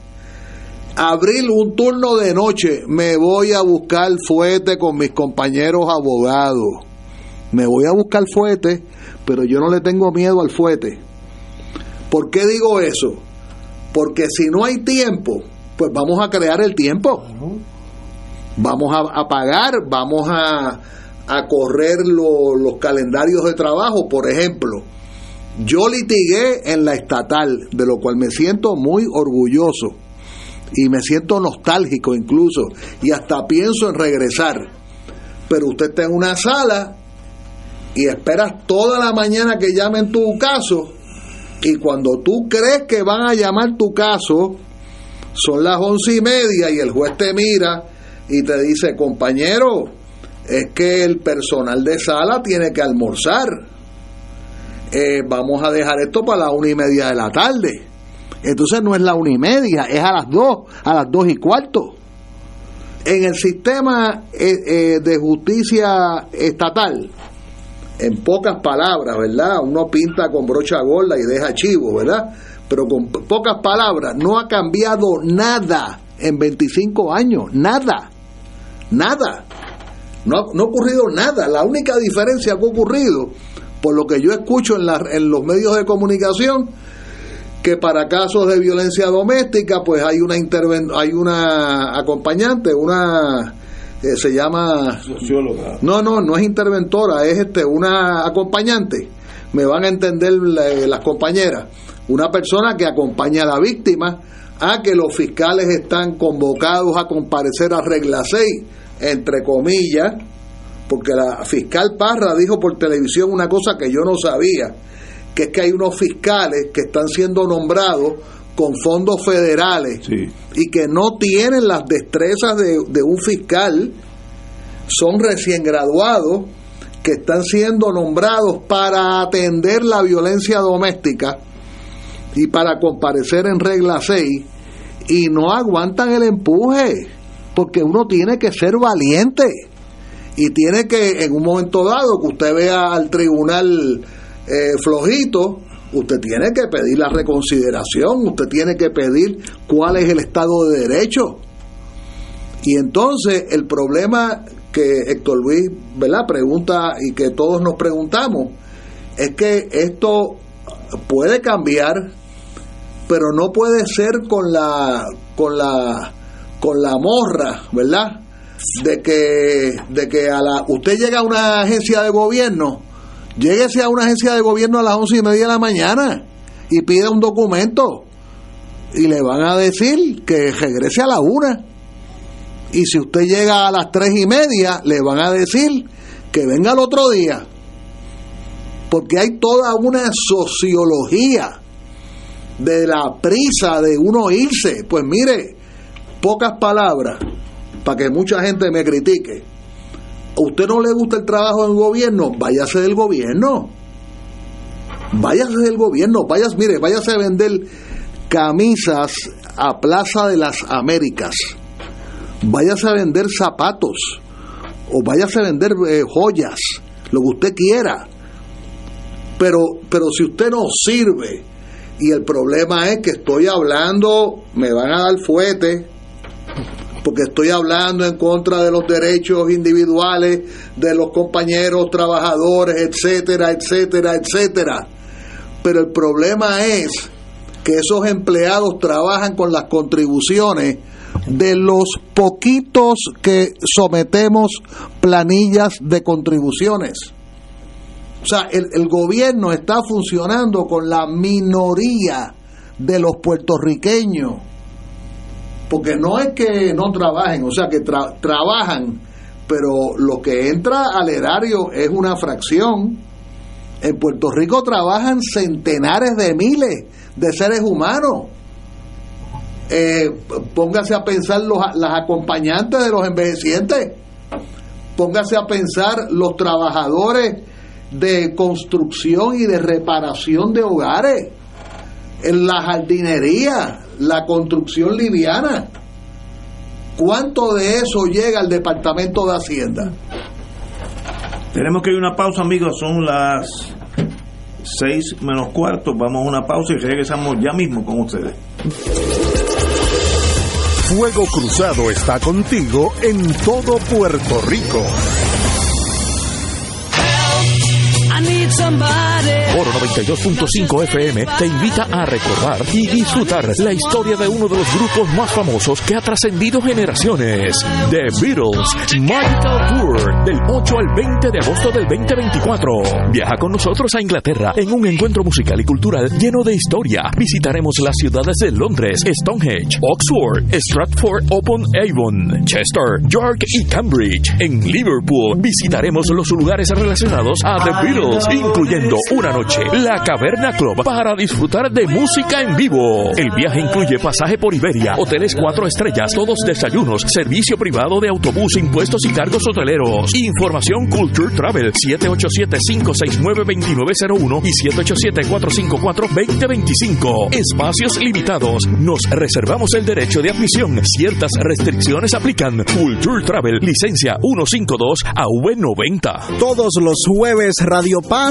Abril, un turno de noche, me voy a buscar fuete con mis compañeros abogados. Me voy a buscar fuete, pero yo no le tengo miedo al fuete. ¿Por qué digo eso? Porque si no hay tiempo, pues vamos a crear el tiempo. Vamos a, pagar, vamos a, a correr los calendarios de trabajo. Por ejemplo, yo litigué en la estatal, de lo cual me siento muy orgulloso y me siento nostálgico incluso y hasta pienso en regresar. Pero usted está en una sala y esperas toda la mañana que llamen tu caso y cuando tú crees que van a llamar tu caso, son las once y media y el juez te mira y te dice, compañero, es que el personal de sala tiene que almorzar. Eh, vamos a dejar esto para la una y media de la tarde. Entonces no es la una y media, es a las dos, a las dos y cuarto. En el sistema eh, eh, de justicia estatal, en pocas palabras, ¿verdad? Uno pinta con brocha gorda y deja chivo, ¿verdad? Pero con pocas palabras, no ha cambiado nada en 25 años, nada, nada. No, no ha ocurrido nada. La única diferencia que ha ocurrido, por lo que yo escucho en, en los medios de comunicación, que para casos de violencia doméstica pues hay una hay una acompañante una eh, se llama socióloga. No no no es interventora es este una acompañante. Me van a entender las compañeras. Una persona que acompaña a la víctima a que los fiscales están convocados a comparecer a regla 6 entre comillas porque la fiscal Parra dijo por televisión una cosa que yo no sabía que es que hay unos fiscales que están siendo nombrados con fondos federales y que no tienen las destrezas de, de un fiscal, son recién graduados, que están siendo nombrados para atender la violencia doméstica y para comparecer en regla 6 y no aguantan el empuje, porque uno tiene que ser valiente y tiene que en un momento dado que usted vea al tribunal eh, flojito, usted tiene que pedir la reconsideración, usted tiene que pedir cuál es el Estado de Derecho. Y entonces el problema que Héctor Luis ¿verdad? pregunta y que todos nos preguntamos es que esto puede cambiar, pero no puede ser con la con la con la morra, ¿verdad? De que de que a la usted llega a una agencia de gobierno Lléguese a una agencia de gobierno a las once y media de la mañana y pida un documento y le van a decir que regrese a la una. Y si usted llega a las tres y media, le van a decir que venga el otro día. porque hay toda una sociología de la prisa de uno irse. Pues mire, pocas palabras, para que mucha gente me critique. ¿A usted no le gusta el trabajo del gobierno? Váyase del gobierno. Váyase del gobierno. Váyase, mire, váyase a vender camisas a Plaza de las Américas. Váyase a vender zapatos. O váyase a vender eh, joyas. Lo que usted quiera. Pero, pero si usted no sirve, y el problema es que estoy hablando, me van a dar fuete, porque estoy hablando en contra de los derechos individuales de los compañeros trabajadores, etcétera, etcétera, etcétera. Pero el problema es que esos empleados trabajan con las contribuciones de los poquitos que sometemos planillas de contribuciones. O sea, el, gobierno está funcionando con la minoría de los puertorriqueños porque no es que no trabajen, o sea que trabajan, pero lo que entra al erario es una fracción. En Puerto Rico trabajan centenares de miles de seres humanos. Eh, póngase a pensar los, las acompañantes de los envejecientes, póngase a pensar los trabajadores de construcción y de reparación de hogares, en la jardinería, la construcción liviana. ¿Cuánto de eso llega al Departamento de Hacienda? Tenemos que ir a una pausa, amigos. Son las seis menos cuarto. Vamos a una pausa y regresamos ya mismo con ustedes. Fuego Cruzado está contigo en todo Puerto Rico. Oro 92.5 FM te invita a recordar y disfrutar la historia de uno de los grupos más famosos que ha trascendido generaciones, The Beatles Magical Tour, del 8 al 20 de agosto del 2024. Viaja con nosotros a Inglaterra en un encuentro musical y cultural lleno de historia. Visitaremos las ciudades de Londres, Stonehenge, Oxford, Stratford upon Avon, Chester, York y Cambridge. En Liverpool visitaremos los lugares relacionados a The Beatles, incluyendo una noche la Caverna Club para disfrutar de música en vivo. El viaje incluye pasaje por Iberia, hoteles cuatro estrellas, todos desayunos, servicio privado de autobús, impuestos y cargos hoteleros. Información Culture Travel 787-569-2901 y 787-454-2025. Espacios limitados. Nos reservamos el derecho de admisión. Ciertas restricciones aplican. Culture Travel, licencia 152 AV90. Todos los jueves Radio Paz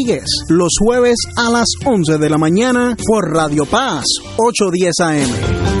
los jueves a las 11 de la mañana por Radio Paz 810 AM.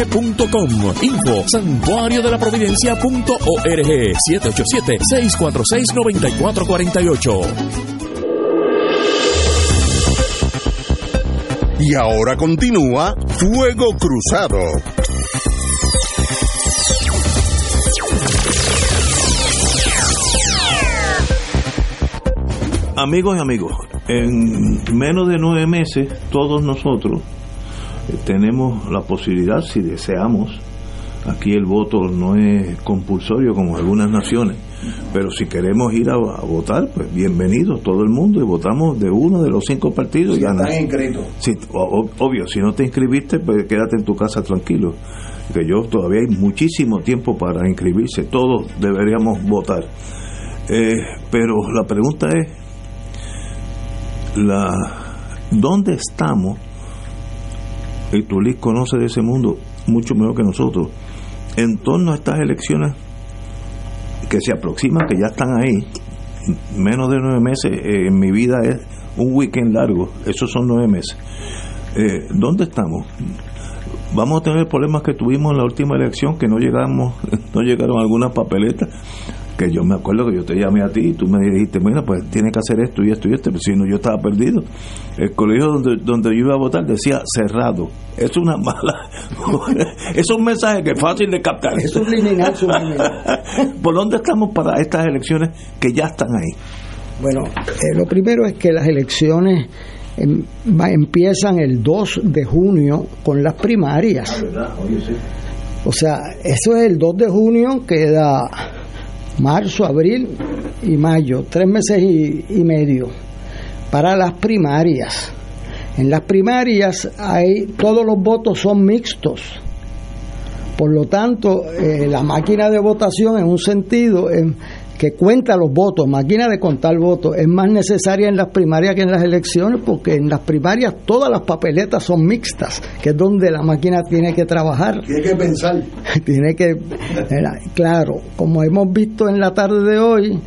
FM.com. Info santuario de la providencia.org 787-646-9448. Y ahora continúa Fuego Cruzado. Amigos y amigos, en menos de nueve meses todos nosotros tenemos la posibilidad, si deseamos, aquí el voto no es compulsorio como algunas naciones, pero si queremos ir a, a votar, pues bienvenido todo el mundo y votamos de uno de los cinco partidos. Si están inscritos. O- obvio, si no te inscribiste, pues quédate en tu casa tranquilo. Que yo todavía hay muchísimo tiempo para inscribirse, todos deberíamos votar. Eh, pero la pregunta es, la, ¿dónde estamos? Y Tulis conoce de ese mundo mucho mejor que nosotros. En torno a estas elecciones que se aproximan, que ya están ahí, menos de nueve meses, eh, en mi vida es un weekend largo, esos son nueve meses. Eh, ¿Dónde estamos? Vamos a tener problemas que tuvimos en la última elección, que no llegamos, no llegaron algunas papeletas, que yo me acuerdo que yo te llamé a ti y tú me dijiste, bueno, pues tiene que hacer esto y esto y esto, pero si no yo estaba perdido. El colegio donde, donde yo iba a votar decía cerrado. Es una mala, es un mensaje que es fácil de captar. Es subliminal, subliminal. ¿Por dónde estamos para estas elecciones que ya están ahí? Bueno, eh, lo primero es que las elecciones em, empiezan el 2 de junio con las primarias. O sea, eso es el 2 de junio, queda marzo, abril y mayo, tres meses y, medio para las primarias. En las primarias hay todos los votos son mixtos. Por lo tanto, eh, la máquina de votación en un sentido em, que cuenta los votos, máquina de contar votos, es más necesaria en las primarias que en las elecciones porque en las primarias todas las papeletas son mixtas, que es donde la máquina tiene que trabajar. Tiene que pensar. tiene que, claro, como hemos visto en la tarde de hoy,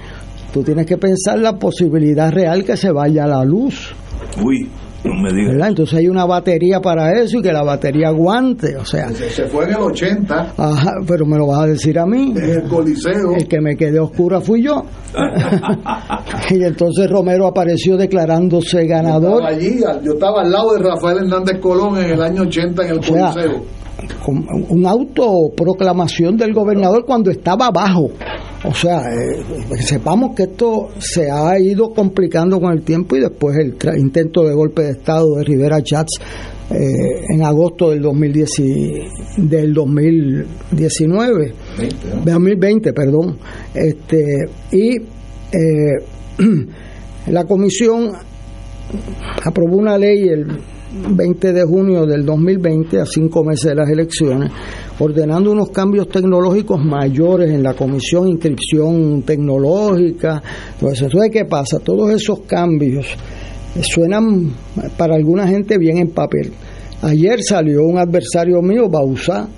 tú tienes que pensar la posibilidad real que se vaya a la luz. Uy, no me digas. ¿verdad? Entonces hay una batería para eso y que la batería aguante, o sea, Se, se fue en el 80 ajá, pero me lo vas a decir a mí. en el Coliseo. El que me quedé oscura fui yo. y entonces Romero apareció declarándose ganador. Estaba allí, yo estaba al lado de Rafael Hernández Colón en el año 80 en el O sea, Coliseo. un autoproclamación del gobernador cuando estaba abajo. O sea, eh, sepamos que esto se ha ido complicando con el tiempo y después el tra- intento de golpe de Estado de Rivera Chats eh, en agosto del, 2010, y- del 2019, 2020, perdón. Este, y eh, la comisión aprobó una ley el 20 de junio del 2020, a cinco meses de las elecciones, ordenando unos cambios tecnológicos mayores en la comisión, inscripción tecnológica, eso. Entonces, ¿qué pasa? Todos esos cambios eh, suenan para alguna gente bien en papel. Ayer salió un adversario mío, Bausá,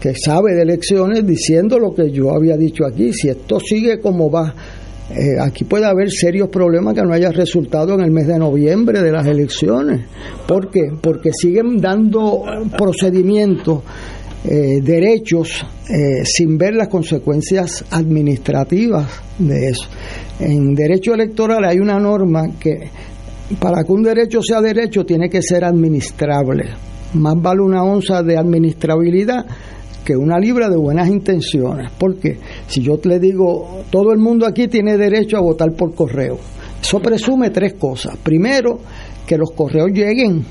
que sabe de elecciones, diciendo lo que yo había dicho aquí. Si esto sigue como va, eh, aquí puede haber serios problemas que no haya resultado en el mes de noviembre de las elecciones. ¿Por qué? Porque siguen dando procedimientos, eh, derechos, eh, sin ver las consecuencias administrativas de eso. En derecho electoral hay una norma que para que un derecho sea derecho tiene que ser administrable. Más vale una onza de administrabilidad que una libra de buenas intenciones. Porque si yo le digo, todo el mundo aquí tiene derecho a votar por correo, eso presume tres cosas. Primero, que los correos lleguen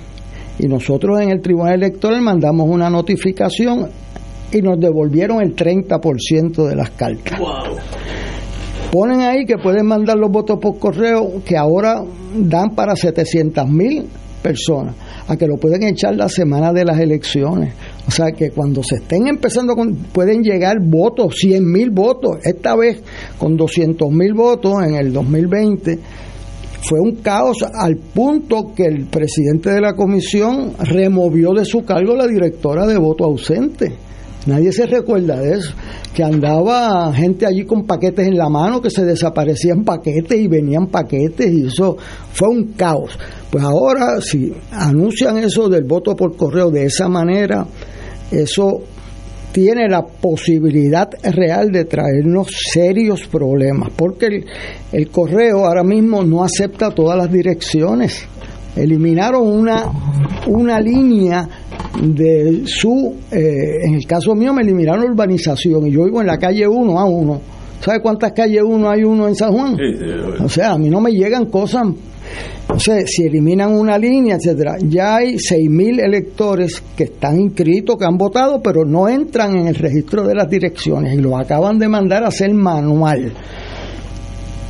y nosotros en el Tribunal Electoral mandamos una notificación y nos devolvieron el 30% de las cartas. Ponen ahí que pueden mandar los votos por correo que ahora dan para 700 mil personas, a que lo pueden echar la semana de las elecciones. O sea que cuando se estén empezando, con, pueden llegar votos, 100 mil votos, esta vez con 200 mil votos en el 2020. Fue un caos al punto que el presidente de la comisión removió de su cargo la directora de voto ausente. Nadie se recuerda de eso, que andaba gente allí con paquetes en la mano, que se desaparecían paquetes y venían paquetes y eso fue un caos. Pues ahora si anuncian eso del voto por correo de esa manera, eso tiene la posibilidad real de traernos serios problemas, porque el, correo ahora mismo no acepta todas las direcciones. Eliminaron una, una línea de su, eh, en el caso mío me eliminaron urbanización y yo vivo en la calle 1 a 1. ¿Sabe cuántas calles 1 hay uno en San Juan? O sea, a mí no me llegan cosas entonces, si eliminan una línea, etcétera, ya hay 6.000 electores que están inscritos, que han votado, pero no entran en el registro de las direcciones y lo acaban de mandar a hacer manual.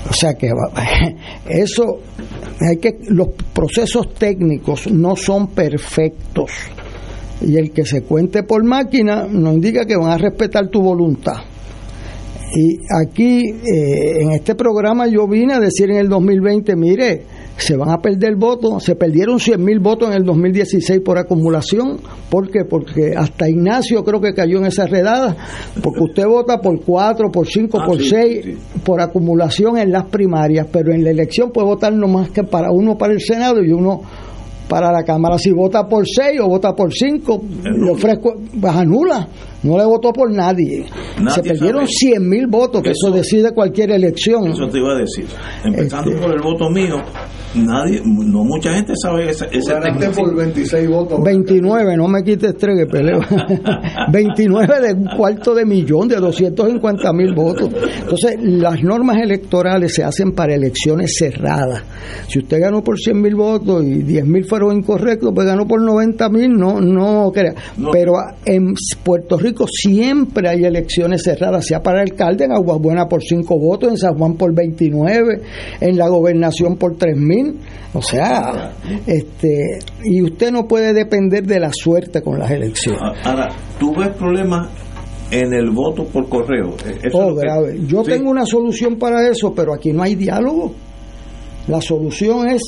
O sea que eso hay que los procesos técnicos no son perfectos y el que se cuente por máquina no indica que van a respetar tu voluntad. Y aquí eh, en este programa yo vine a decir en el 2020, mire, se van a perder votos, se perdieron 100 mil votos en el 2016 por acumulación, ¿por qué? Porque hasta Ignacio creo que cayó en esa redada, porque usted vota por 4, por 5, ah, por 6, por acumulación en las primarias, pero en la elección puede votar no más que para uno para el Senado y uno para la Cámara. Si vota por 6 o vota por 5, le ofrezco, pues anula. No le votó por nadie. Se perdieron 100 mil votos, que eso, decide cualquier elección. Eso te iba a decir. Empezando este, por el voto mío, nadie, no mucha gente sabe ese, ese por 26 votos. 29, no me quites tres que peleo. 29 de un cuarto de millón, de 250 mil votos. Entonces, las normas electorales se hacen para elecciones cerradas. Si usted ganó por 100 mil votos y 10 mil fueron incorrectos, pues ganó por 90 mil, no, no crea. Pero en Puerto Rico siempre hay elecciones cerradas, sea para alcalde en Aguabuena por 5 votos, en San Juan por 29, en la gobernación por 3 mil o sea, este, y usted no puede depender de la suerte con las elecciones. Ahora, ¿tú ves problemas en el voto por correo? Eh, oh, grave. Yo tengo una solución para eso, pero aquí no hay diálogo. La solución es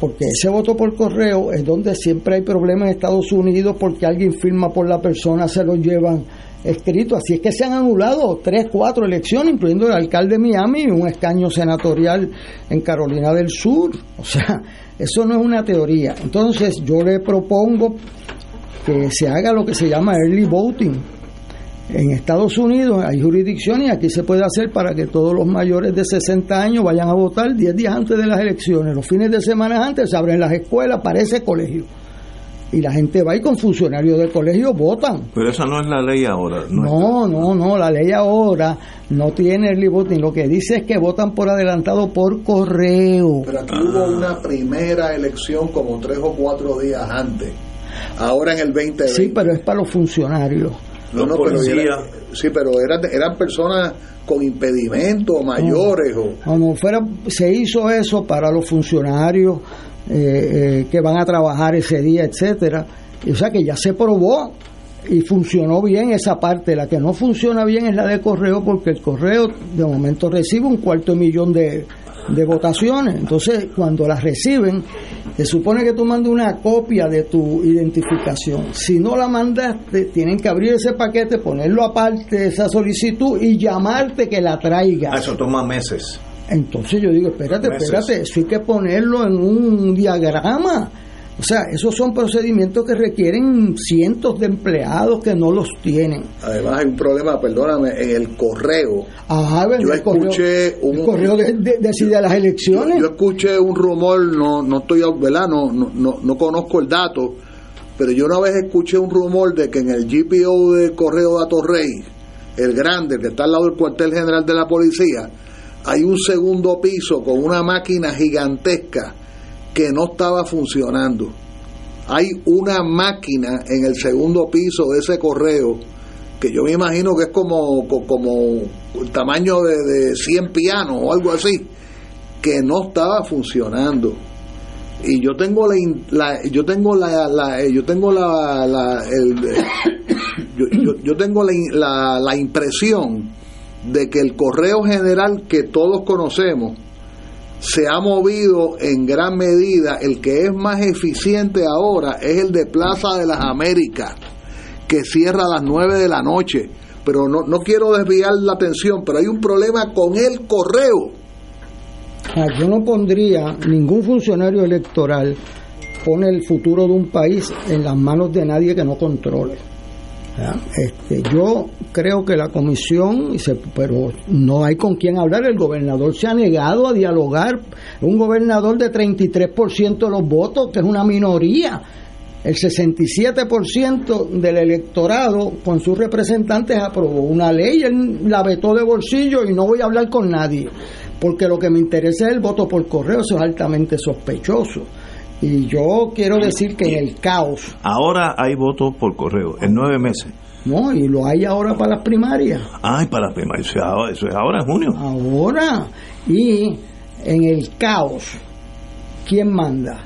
porque ese voto por correo es donde siempre hay problemas en Estados Unidos porque alguien firma por la persona, se lo llevan escrito. Así es que se han anulado tres, cuatro elecciones, incluyendo el alcalde de Miami y un escaño senatorial en Carolina del Sur. O sea, eso no es una teoría. Entonces yo le propongo que se haga lo que se llama early voting. En Estados Unidos hay jurisdicciones y aquí se puede hacer para que todos los mayores de 60 años vayan a votar 10 días antes de las elecciones. Los fines de semana antes se abren las escuelas para ese colegio y la gente va y con funcionarios del colegio votan. Pero esa no es la ley ahora. No, no, no, la ley ahora no tiene early voting. Lo que dice es que votan por adelantado por correo. Pero aquí hubo una primera elección como tres o cuatro días antes. Ahora en el 2020. Sí, pero es para los funcionarios. No, no, pero sí, pero eran, eran personas con impedimentos mayores. o... no, fuera, se hizo eso para los funcionarios eh, eh, que van a trabajar ese día, etcétera. O sea que ya se probó y funcionó bien esa parte. La que no funciona bien es la de correo, porque el correo de momento recibe un cuarto de millón de, de votaciones. Entonces, cuando las reciben, se supone que tú mandas una copia de tu identificación. Si no la mandaste, tienen que abrir ese paquete, ponerlo aparte de esa solicitud y llamarte que la traiga. Eso toma meses. Entonces yo digo, espérate, espérate, eso hay que ponerlo en un diagrama. O sea, esos son procedimientos que requieren cientos de empleados que no los tienen. Además hay un problema, perdóname, en el correo. Ajá, yo escuché un correo decide las elecciones. Yo, escuché un rumor, no, no estoy, ¿verdad? No, no, no, conozco el dato, pero yo una vez escuché un rumor de que en el GPO del correo de Atorrey, el grande, que está al lado del cuartel general de la policía, hay un segundo piso con una máquina gigantesca que no estaba funcionando. Hay una máquina en el segundo piso de ese correo que yo me imagino que es como, como el tamaño de, de 100 pianos o algo así, que no estaba funcionando. y yo tengo la, yo tengo la, la, yo tengo la, la yo, yo, yo, tengo la, la impresión de que el correo general que todos conocemos se ha movido en gran medida, el que es más eficiente ahora es el de Plaza de las Américas, que cierra a las 9 de la noche. Pero no, no quiero desviar la atención, pero hay un problema con el correo. Yo no pondría ningún funcionario electoral pone el futuro de un país en las manos de nadie que no controle. Este, yo creo que la comisión, pero no hay con quién hablar, el gobernador se ha negado a dialogar, un gobernador de 33% de los votos, que es una minoría, el 67% del electorado con sus representantes aprobó una ley, él la vetó de bolsillo y no voy a hablar con nadie, porque lo que me interesa es el voto por correo, eso es altamente sospechoso. Y yo quiero decir que en el caos. Ahora hay votos por correo, en nueve meses. No, y lo hay ahora para las primarias. Ay, para las primarias, eso es ahora, en junio. Ahora. Y en el caos, ¿quién manda?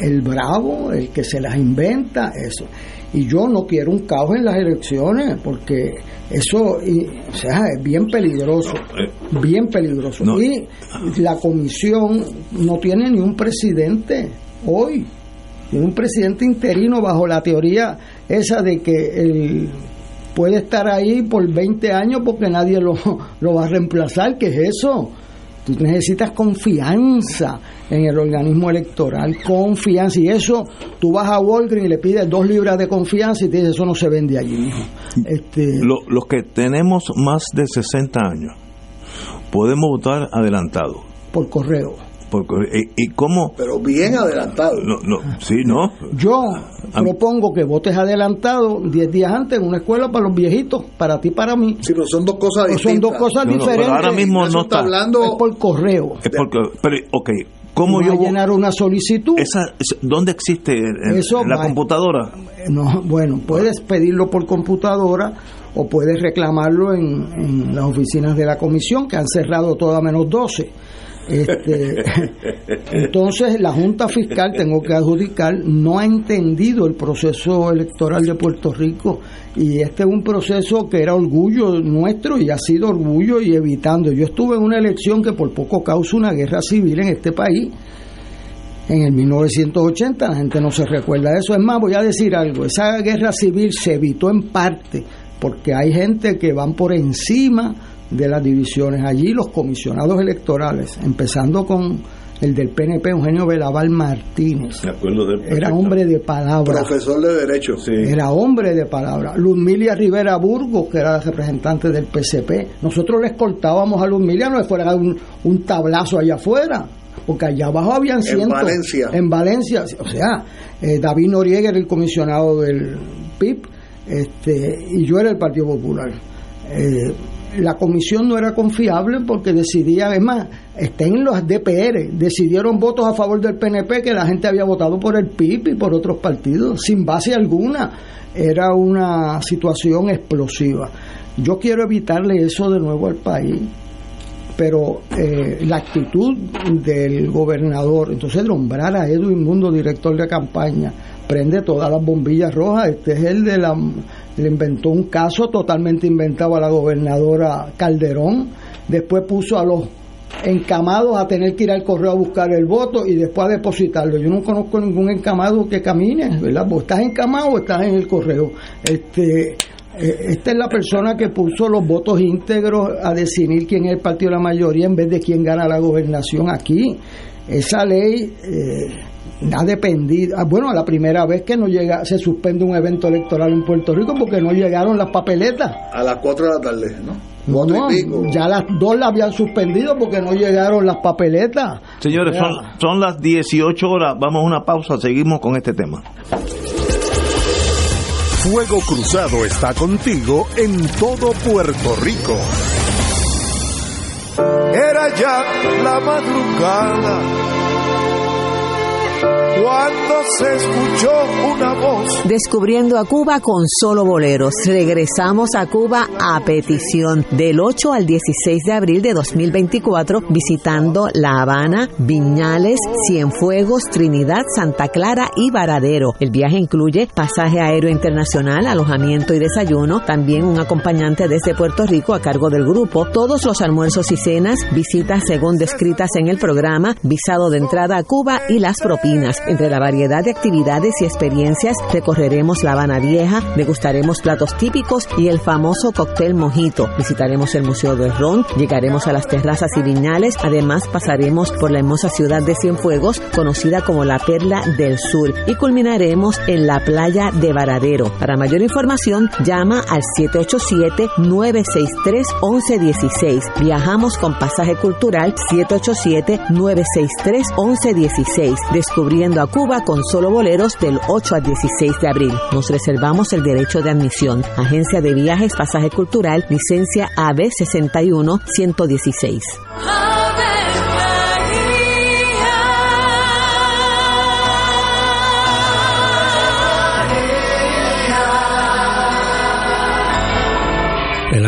El bravo, el que se las inventa, eso. Y yo no quiero un caos en las elecciones, porque eso o sea, es bien peligroso, eh. bien peligroso. Y la comisión no tiene ni un presidente hoy, tiene un presidente interino bajo la teoría esa de que él puede estar ahí por 20 años porque nadie lo, lo va a reemplazar, ¿qué es eso? Tú necesitas confianza en el organismo electoral, confianza. Y eso, tú vas a Walgreens y le pides dos libras de confianza y te dices, eso no se vende allí, Este... los que tenemos más de 60 años, podemos votar adelantado. Por correo. ¿Y, cómo? Pero bien adelantado. No, no, sí, ¿no? Yo propongo que votes adelantado 10 días antes en una escuela para los viejitos, para ti para mí. Sí, pero son dos cosas distintas. Son dos cosas diferentes. ahora mismo no está. hablando... Es por correo. Es porque, pero, ok, ¿Cómo yo llenar una solicitud? Esa, ¿Dónde existe? ¿En, la computadora? No, bueno, puedes pedirlo por computadora o puedes reclamarlo en, en, las oficinas de la comisión, que han cerrado todas menos 12. Este, entonces, la Junta Fiscal, tengo que adjudicar, no ha entendido el proceso electoral de Puerto Rico y este es un proceso que era orgullo nuestro y ha sido orgullo y evitando. Yo estuve en una elección que por poco causa una guerra civil en este país. En el 1980 la gente no se recuerda de eso. Es más, voy a decir algo, esa guerra civil se evitó en parte porque hay gente que van por encima de las divisiones. Allí los comisionados electorales, empezando con el del PNP, Eugenio Belaval Martínez. era hombre de palabra. Profesor de Derecho. Era hombre de palabra. Luzmilia Rivera Burgos, que era representante del PCP. Nosotros le escoltábamos a Luzmilia, no le fuera un, un tablazo allá afuera. Porque allá abajo habían cientos. En Valencia. En Valencia. O sea, eh, David Noriega era el comisionado del PIB este, y yo era el Partido Popular. Eh, la comisión no era confiable porque decidía, además, estén los DPR, decidieron votos a favor del PNP que la gente había votado por el PIB y por otros partidos, sin base alguna. Era una situación explosiva. Yo quiero evitarle eso de nuevo al país, pero eh, la actitud del gobernador, entonces nombrar a Edwin Mundo director de campaña, prende todas las bombillas rojas, este es el de la le inventó un caso totalmente inventado a la gobernadora Calderón, después puso a los encamados a tener que ir al correo a buscar el voto y después a depositarlo. Yo no conozco ningún encamado que camine, ¿verdad? Vos estás encamado o estás en el correo. Este, eh, esta es la persona que puso los votos íntegros a decidir quién es el partido de la mayoría en vez de quién gana la gobernación aquí. Esa ley eh, ha dependido, ah, bueno, la primera vez que no llega, se suspende un evento electoral en Puerto Rico porque no llegaron las papeletas. A las 4 de la tarde, ¿no? No, ya las dos la habían suspendido porque no llegaron las papeletas. Señores, son, son las 18 horas, vamos a una pausa, seguimos con este tema. Fuego Cruzado está contigo en todo Puerto Rico. Era ya la madrugada Descubriendo a Cuba con solo boleros. Regresamos a Cuba a petición del 8 al 16 de abril de 2024 visitando La Habana, Viñales, Cienfuegos, Trinidad, Santa Clara y Varadero. El viaje incluye pasaje aéreo internacional, alojamiento y desayuno, también un acompañante desde Puerto Rico a cargo del grupo, todos los almuerzos y cenas, visitas según descritas en el programa, visado de entrada a Cuba y las propinas. Entre la variedad de actividades y experiencias, recorreremos La Habana Vieja, degustaremos platos típicos y el famoso cóctel mojito. Visitaremos el Museo del Ron, llegaremos a las terrazas y viñales, además pasaremos por la hermosa ciudad de Cienfuegos, conocida como la Perla del Sur, y culminaremos en la playa de Varadero. Para mayor información, llama al 787-963-1116. Viajamos con pasaje cultural 787-963-1116, descubriendo a Cuba con solo boleros del 8 al 16 de abril. Nos reservamos el derecho de admisión. Agencia de Viajes Pasaje Cultural, licencia AB 61 116.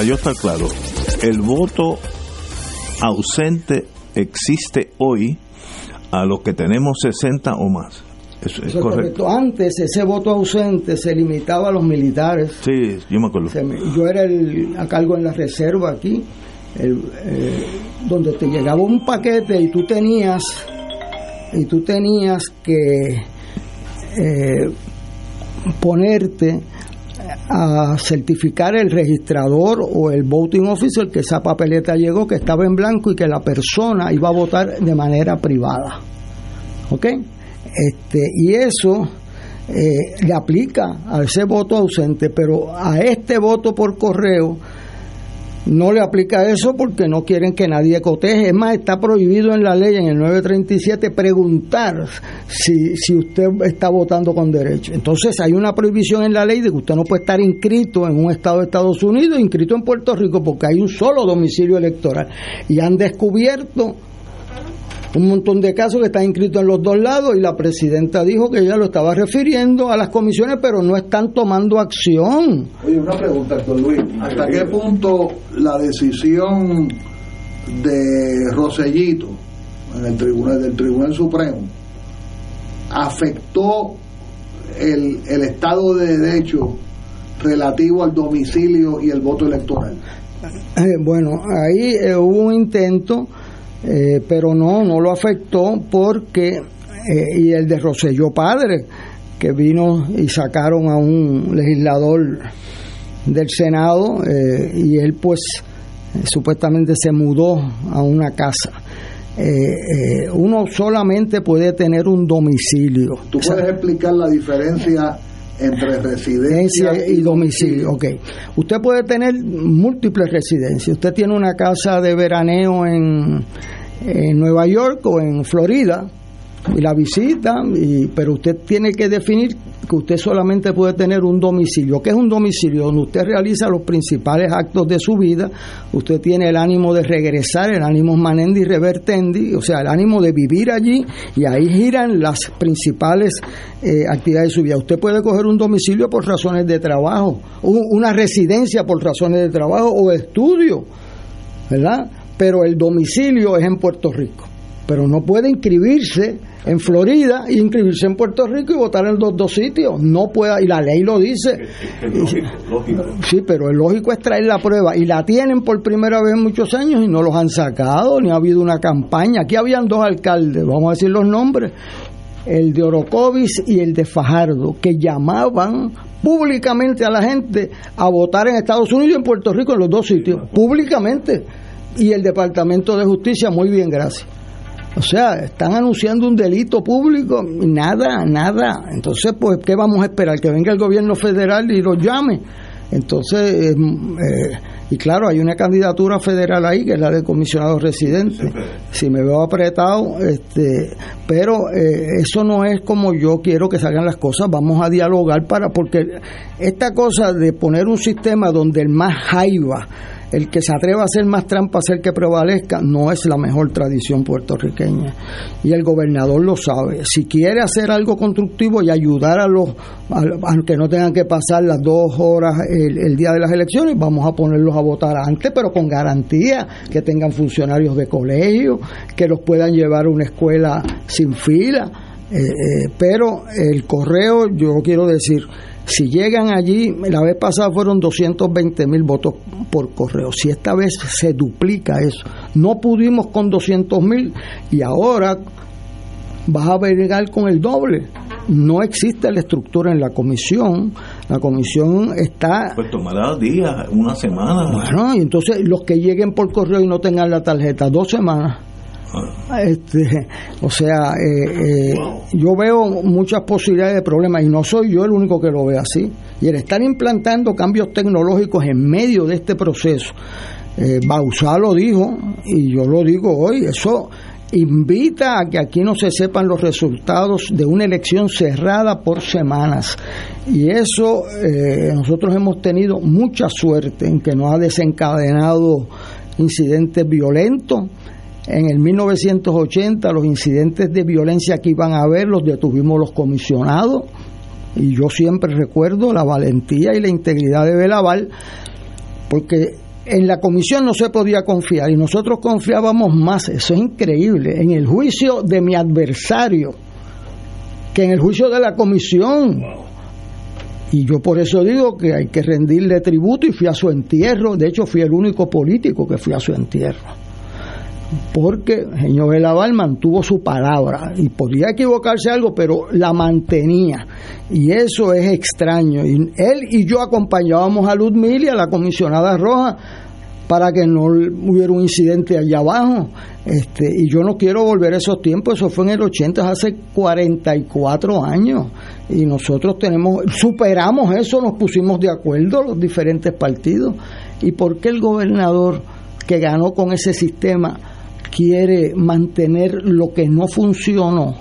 Para, yo estar claro, el voto ausente existe hoy a los que tenemos 60 o más. Eso es Eso correcto. correcto. Antes ese voto ausente se limitaba a los militares. Sí, yo me acuerdo. Se yo era el, a cargo en la reserva aquí, el, eh, donde te llegaba un paquete y tú tenías y tú tenías que eh, ponerte a certificar el registrador o el voting officer que esa papeleta llegó, que estaba en blanco y que la persona iba a votar de manera privada. ¿Ok? Este, y eso eh, le aplica a ese voto ausente, pero a este voto por correo no le aplica eso porque no quieren que nadie coteje. Es más, está prohibido en la ley, en el 937, preguntar si, si usted está votando con derecho. Entonces hay una prohibición en la ley de que usted no puede estar inscrito en un estado de Estados Unidos, inscrito en Puerto Rico, porque hay un solo domicilio electoral. Y han descubierto un montón de casos que están inscritos en los dos lados y la presidenta dijo que ella lo estaba refiriendo a las comisiones, pero no están tomando acción. Oye, una pregunta, doctor Luis. ¿Hasta qué punto la decisión de Rosellito en el tribunal del Tribunal Supremo afectó el, el Estado de Derecho relativo al domicilio y el voto electoral? Eh, bueno, ahí eh, hubo un intento, eh, pero no, no lo afectó porque, y el de Roselló Padre, que vino y sacaron a un legislador del Senado y él pues supuestamente se mudó a una casa. uno solamente puede tener un domicilio. ¿Tú puedes explicar la diferencia entre residencia y, domicilio. Ok. Usted puede tener múltiples residencias. Usted tiene una casa de veraneo en, en Nueva York o en Florida y la visita, y, pero usted tiene que definir que usted solamente puede tener un domicilio. ¿Qué es un domicilio? Donde usted realiza los principales actos de su vida, usted tiene el ánimo de regresar, el ánimo manendi revertendi, o sea, el ánimo de vivir allí, y ahí giran las principales eh, actividades de su vida. Usted puede coger un domicilio por razones de trabajo, una residencia por razones de trabajo o estudio, ¿verdad? Pero el domicilio es en Puerto Rico pero no puede inscribirse en Florida e inscribirse en Puerto Rico y votar en los dos sitios. No puede, y la ley lo dice. Sí, pero es lógico es traer la prueba. Y la tienen por primera vez en muchos años y no los han sacado, ni ha habido una campaña. Aquí habían dos alcaldes, vamos a decir los nombres, el de Orocovis y el de Fajardo, que llamaban públicamente a la gente a votar en Estados Unidos y en Puerto Rico en los dos sitios, públicamente. Y el Departamento de Justicia, muy bien, gracias. O sea, están anunciando un delito público, nada, nada. Entonces, pues, ¿qué vamos a esperar? Que venga el gobierno federal y lo llame. Entonces, eh, eh, y claro, hay una candidatura federal ahí, que es la de comisionado residente. Si me veo apretado, este, pero eh, eso no es como yo quiero que salgan las cosas. Vamos a dialogar para, porque esta cosa de poner un sistema donde el más jaiba el que se atreva a hacer más trampa, hacer que prevalezca, no es la mejor tradición puertorriqueña. Y el gobernador lo sabe. Si quiere hacer algo constructivo y ayudar a los a, que no tengan que pasar las dos horas el, día de las elecciones, vamos a ponerlos a votar antes, pero con garantía que tengan funcionarios de colegio, que los puedan llevar a una escuela sin fila. Eh, eh, pero el correo, yo quiero decir, si llegan allí, la vez pasada fueron 220 mil votos por correo. Si esta vez se duplica eso, no pudimos con 200 mil y ahora vas a llegar con el doble. No existe la estructura en la comisión. La comisión está. Pues tomará días, una semana. Bueno, y entonces los que lleguen por correo y no tengan la tarjeta, dos semanas. Este, o sea, eh, eh, yo veo muchas posibilidades de problemas y no soy yo el único que lo ve así. Y el estar implantando cambios tecnológicos en medio de este proceso, eh, Bausá lo dijo y yo lo digo hoy, eso invita a que aquí no se sepan los resultados de una elección cerrada por semanas. Y eso eh, nosotros hemos tenido mucha suerte en que no ha desencadenado incidentes violentos en el 1980 los incidentes de violencia que iban a haber los detuvimos los comisionados. Y yo siempre recuerdo la valentía y la integridad de Belaval porque en la comisión no se podía confiar y nosotros confiábamos más, eso es increíble, en el juicio de mi adversario que en el juicio de la comisión. Y yo por eso digo que hay que rendirle tributo y fui a su entierro, de hecho fui el único político que fui a su entierro porque señor Belaval mantuvo su palabra y podía equivocarse algo, pero la mantenía. Y eso es extraño. Él y yo acompañábamos a Ludmilla, y a la comisionada roja, para que no hubiera un incidente allá abajo. Este, y yo no quiero volver a esos tiempos, eso fue en el 80, hace 44 años. Y nosotros tenemos, superamos eso, nos pusimos de acuerdo los diferentes partidos. ¿Y por qué el gobernador que ganó con ese sistema quiere mantener lo que no funcionó?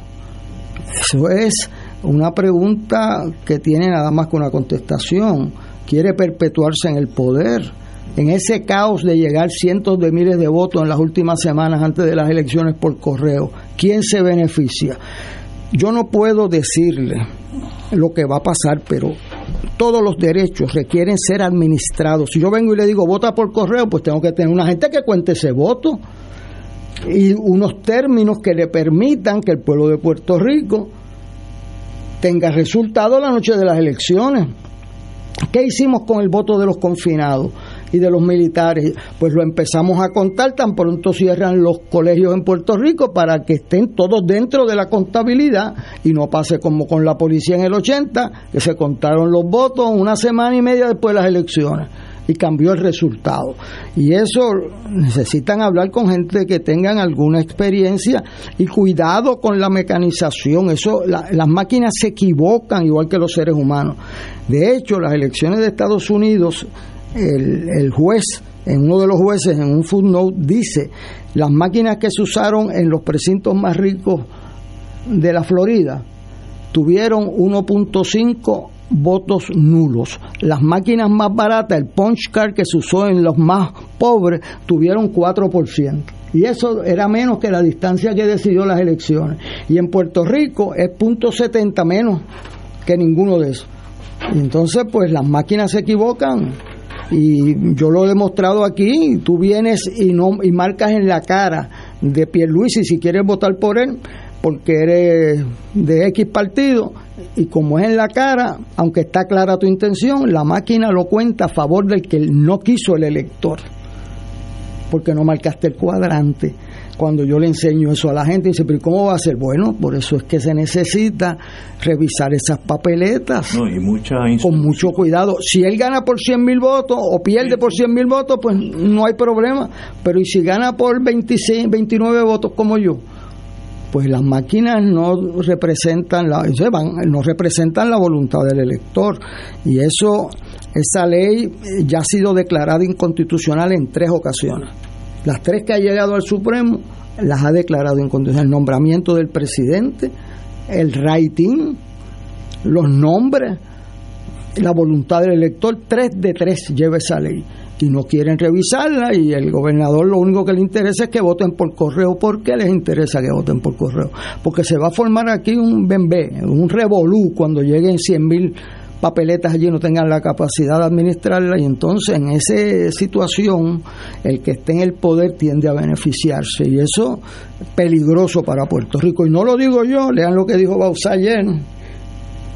Eso es una pregunta que tiene nada más que una contestación. Quiere perpetuarse en el poder. en ese caos de llegar cientos de miles de votos en las últimas semanas antes de las elecciones por correo, ¿quién se beneficia? Yo no puedo decirle lo que va a pasar, pero todos los derechos requieren ser administrados. Si yo vengo y le digo vota por correo, pues tengo que tener una gente que cuente ese voto y unos términos que le permitan que el pueblo de Puerto Rico tenga resultado la noche de las elecciones. ¿Qué hicimos con el voto de los confinados y de los militares? Pues lo empezamos a contar tan pronto cierran los colegios en Puerto Rico para que estén todos dentro de la contabilidad y no pase como con la policía en el 80, que se contaron los votos una semana y media después de las elecciones y cambió el resultado. Y eso necesitan hablar con gente que tengan alguna experiencia y cuidado con la mecanización. Eso las máquinas se equivocan igual que los seres humanos. De hecho, las elecciones de Estados Unidos, el, el juez en uno de los jueces en un footnote dice las máquinas que se usaron en los precintos más ricos de la Florida tuvieron 1.5 votos nulos. Las máquinas más baratas, el punch card que se usó en los más pobres, tuvieron 4%. Y eso era menos que la distancia que decidió las elecciones. Y en Puerto Rico es .70 menos que ninguno de esos. Y entonces, pues las máquinas se equivocan. Y yo lo he demostrado aquí. Tú vienes y, no, y marcas en la cara de Pierluisi si quieres votar por él porque eres de X partido y como es en la cara, aunque está clara tu intención, la máquina lo cuenta a favor del que no quiso el elector, porque no marcaste el cuadrante. Cuando yo le enseño eso a la gente, dice, pero ¿cómo va a ser? Bueno, por eso es que se necesita revisar esas papeletas y con mucho cuidado. Si él gana por 100 mil votos o pierde por 100 mil votos, pues no hay problema. Pero ¿y si gana por 26, 29 votos como yo? Pues las máquinas no representan la no representan la voluntad del elector. Y eso esa ley ya ha sido declarada inconstitucional en tres ocasiones. Las tres que ha llegado al Supremo las ha declarado inconstitucional. El nombramiento del presidente el rating los nombres la voluntad del elector tres de tres lleva esa ley y no quieren revisarla y el gobernador lo único que le interesa es que voten por correo. ¿Por qué les interesa que voten por correo? Porque se va a formar aquí un bembé, un revolú cuando lleguen 100 mil papeletas allí no tengan la capacidad de administrarla y entonces en esa situación el que esté en el poder tiende a beneficiarse y eso es peligroso para Puerto Rico y no lo digo yo, lean lo que dijo Bausá ayer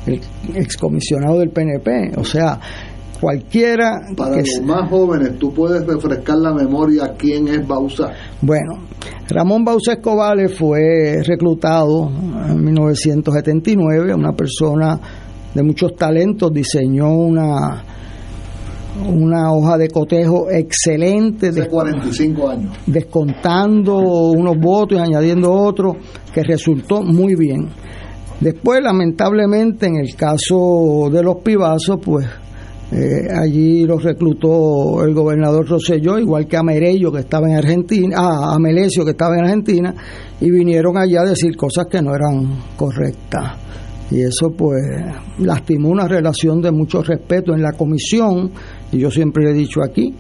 el excomisionado del PNP, o sea, cualquiera. Para los más jóvenes, ¿tú puedes refrescar la memoria quién es Bausa? Bueno, Ramón Bausa Escobar fue reclutado en 1979, una persona de muchos talentos, diseñó una una hoja de cotejo excelente de 45 años descontando unos votos y añadiendo otros que resultó muy bien después lamentablemente en el caso de los pibazos pues eh, allí los reclutó el gobernador Rosselló, igual que a Merello, que estaba en Argentina, ah, a Melesio, que estaba en Argentina, y vinieron allá a decir cosas que no eran correctas. Y eso, pues, lastimó una relación de mucho respeto en la comisión, y yo siempre he dicho aquí,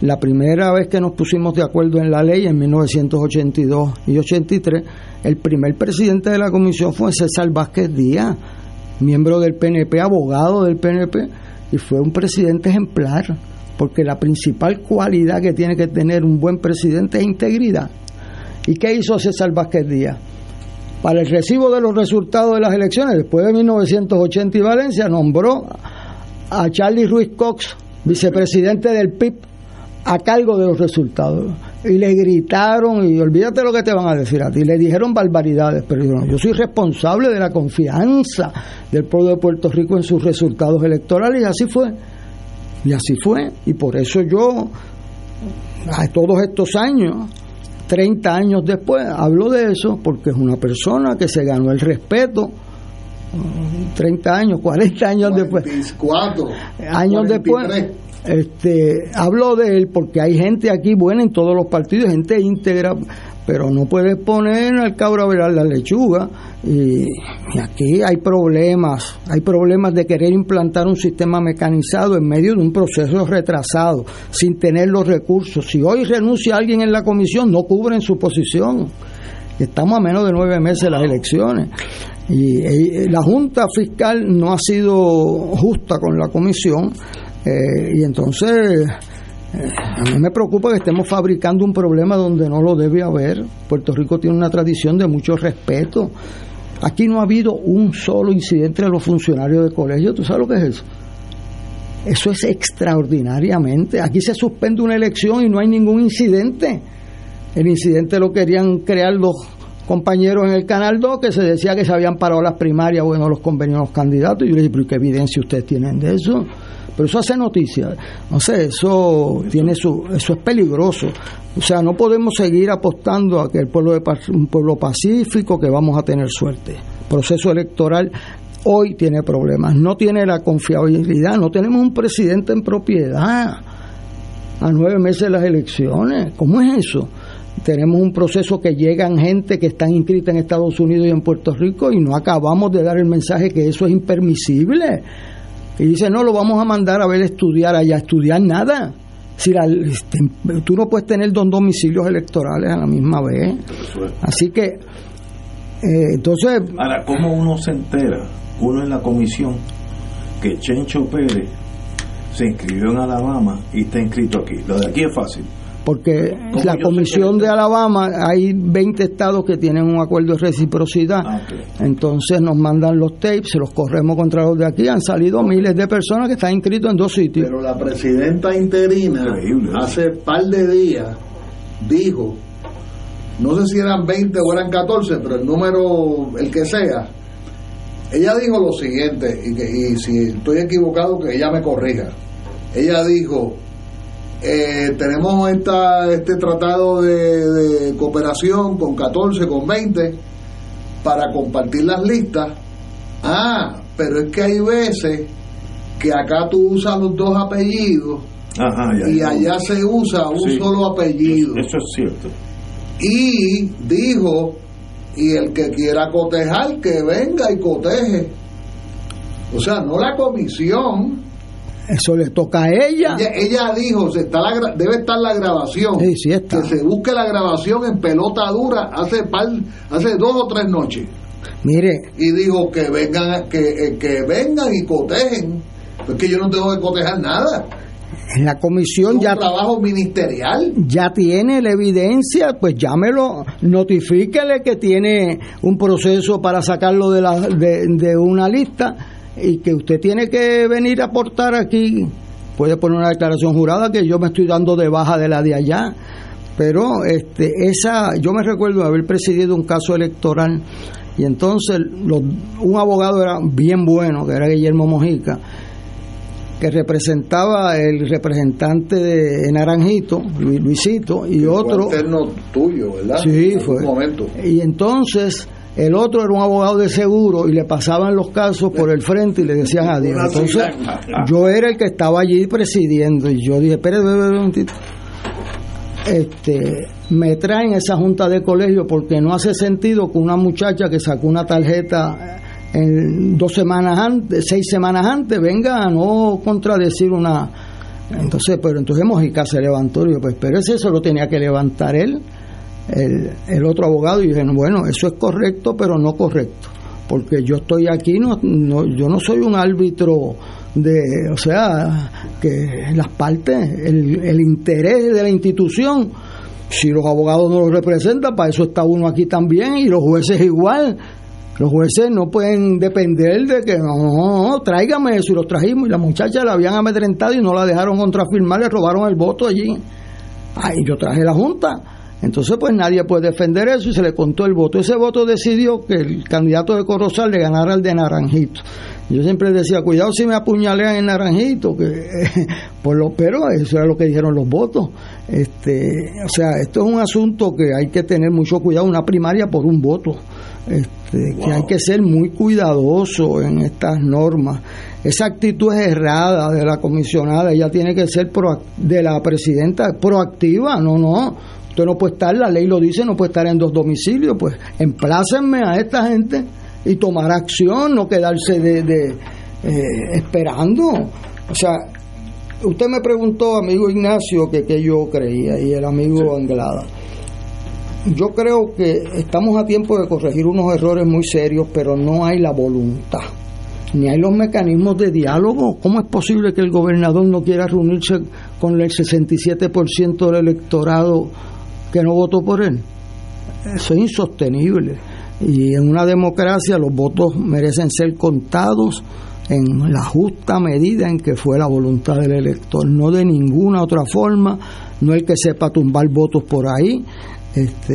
la primera vez que nos pusimos de acuerdo en la ley, en 1982 y 83, el primer presidente de la comisión fue César Vázquez Díaz, miembro del PNP, abogado del PNP, y fue un presidente ejemplar, porque la principal cualidad que tiene que tener un buen presidente es integridad. ¿Y qué hizo César Vázquez Díaz? Para el recibo de los resultados de las elecciones, después de 1980 y Valencia, nombró a Charlie Ruiz Cox, vicepresidente del PIB, a cargo de los resultados. Y le gritaron, y olvídate lo que te van a decir a ti, le dijeron barbaridades, pero yo, yo soy responsable de la confianza del pueblo de Puerto Rico en sus resultados electorales, y así fue. Y así fue, y por eso yo, a todos estos años, 30 años después, hablo de eso, porque es una persona que se ganó el respeto 30 años, 40 años después. Cuatro, años después este, hablo de él porque hay gente aquí buena en todos los partidos, gente íntegra, pero no puedes poner al cabro a la lechuga. Y, aquí hay problemas, hay problemas de querer implantar un sistema mecanizado en medio de un proceso retrasado, sin tener los recursos. Si hoy renuncia alguien en la comisión, no cubren su posición. Estamos a menos de nueve meses de las elecciones. Y la Junta Fiscal no ha sido justa con la comisión eh, y entonces, eh, a mí me preocupa que estemos fabricando un problema donde no lo debe haber. Puerto Rico tiene una tradición de mucho respeto. Aquí no ha habido un solo incidente de los funcionarios de colegio. ¿Tú sabes lo que es eso? Eso es extraordinariamente. Aquí se suspende una elección y no hay ningún incidente. El incidente lo querían crear los compañeros en el Canal 2 que se decía que se habían parado las primarias, bueno, los convenios los candidatos. Y yo le dije, pero ¿qué evidencia ustedes tienen de eso? Pero eso hace noticia. No sé, eso tiene su, eso es peligroso. O sea, no podemos seguir apostando a que el pueblo es un pueblo pacífico, que vamos a tener suerte. proceso electoral hoy tiene problemas, no tiene la confiabilidad, no tenemos un presidente en propiedad a nueve meses de las elecciones. ¿Cómo es eso? Tenemos un proceso que llegan gente que están inscrita en Estados Unidos y en Puerto Rico y no acabamos de dar el mensaje que eso es impermisible. Y dice, no, lo vamos a mandar a ver estudiar allá, estudiar nada. Si este, tú no puedes tener dos domicilios electorales a la misma vez. Así que, eh, entonces... Ahora, ¿cómo uno se entera? Uno en la comisión que Chencho Pérez se inscribió en Alabama y está inscrito aquí. Lo de aquí es fácil porque la Comisión de Alabama, hay 20 estados que tienen un acuerdo de reciprocidad, ah, entonces nos mandan los tapes, los corremos contra los de aquí, han salido miles de personas que están inscritos en dos sitios. Pero la presidenta interina hace par de días dijo, no sé si eran 20 o eran 14, pero el número, el que sea, ella dijo lo siguiente, y, que, y si estoy equivocado, que ella me corrija. Ella dijo, eh, tenemos esta, este tratado de, cooperación con 14, con 20, para compartir las listas. Ah, pero es que hay veces que acá tú usas los dos apellidos y allá se usa un solo apellido. Eso es cierto. Y dijo, y el que quiera cotejar, que venga y coteje. O sea, no la comisión, eso le toca a ella. Ella, dijo, se está la, debe estar la grabación. Sí, sí está. Que se busque la grabación en pelota dura hace par, hace dos o tres noches. Mire. Y dijo que vengan, que, eh, que vengan y cotejen. Es que yo no tengo que cotejar nada. En la comisión ya. trabajo ministerial. Ya tiene la evidencia, pues llámelo, notifíquele que tiene un proceso para sacarlo de, la, de, de una lista y que usted tiene que venir a aportar aquí, puede poner una declaración jurada que yo me estoy dando de baja de la de allá, pero este esa yo me recuerdo haber presidido un caso electoral y entonces un abogado era bien bueno, que era Guillermo Mojica, que representaba el representante de Naranjito, Luisito, y otro... tuyo, ¿verdad? Sí, fue. Momento. Y entonces el otro era un abogado de seguro y le pasaban los casos por el frente y le decían adiós. Entonces, yo era el que estaba allí presidiendo y yo dije, espere, un momentito. Este, me traen esa junta de colegio porque no hace sentido que una muchacha que sacó una tarjeta en dos semanas antes, seis semanas antes, venga a no contradecir una. Entonces, pero entonces Mojica se levantó y yo, pues, pero ese eso lo tenía que levantar él el, el otro abogado y dije, bueno, eso es correcto, pero no correcto, porque yo estoy aquí, no, no, yo no soy un árbitro de, o sea, que las partes, el, el interés de la institución, si los abogados no lo representan, para eso está uno aquí también y los jueces igual. Los jueces no pueden depender de que no, no, no, tráigame eso y los trajimos y la muchacha la habían amedrentado y no la dejaron contrafirmar, le robaron el voto allí. Ahí yo traje la junta Entonces, pues nadie puede defender eso y se le contó el voto. Ese voto decidió que el candidato de Corozal le ganara al de Naranjito. Yo siempre decía, cuidado si me apuñalean en Naranjito, que por lo, pero eso era lo que dijeron los votos. Este, o sea, esto es un asunto que hay que tener mucho cuidado, una primaria por un voto. Este, que hay que ser muy cuidadoso en estas normas. Esa actitud es errada de la comisionada, ella tiene que ser de la presidenta proactiva, no, no. Usted no puede estar, la ley lo dice, no puede estar en dos domicilios, pues emplácenme a esta gente y tomar acción, no quedarse de, eh, esperando. O sea, usted me preguntó, amigo Ignacio, que, que yo creía, y el amigo Anglada. Yo creo que estamos a tiempo de corregir unos errores muy serios, pero no hay la voluntad, ni hay los mecanismos de diálogo. ¿Cómo es posible que el gobernador no quiera reunirse con el 67% del electorado que no votó por él? Eso es insostenible. Y en una democracia los votos merecen ser contados en la justa medida en que fue la voluntad del elector, no de ninguna otra forma, no el que sepa tumbar votos por ahí. Este,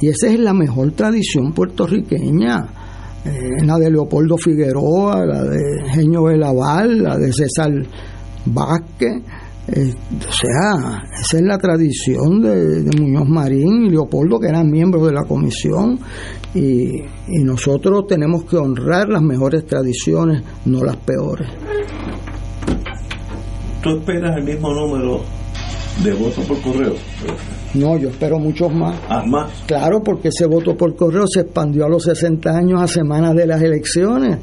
y esa es la mejor tradición puertorriqueña, eh, la de Leopoldo Figueroa, la de Genio Belaval, la de César Vázquez. Eh, o sea, esa es la tradición de, de, Muñoz Marín y Leopoldo, que eran miembros de la comisión, y, nosotros tenemos que honrar las mejores tradiciones, no las peores. ¿Tú esperas el mismo número de votos por correo? No, yo espero muchos más. ¿Ah, más? Claro, porque ese voto por correo se expandió a los 60 años a semanas de las elecciones.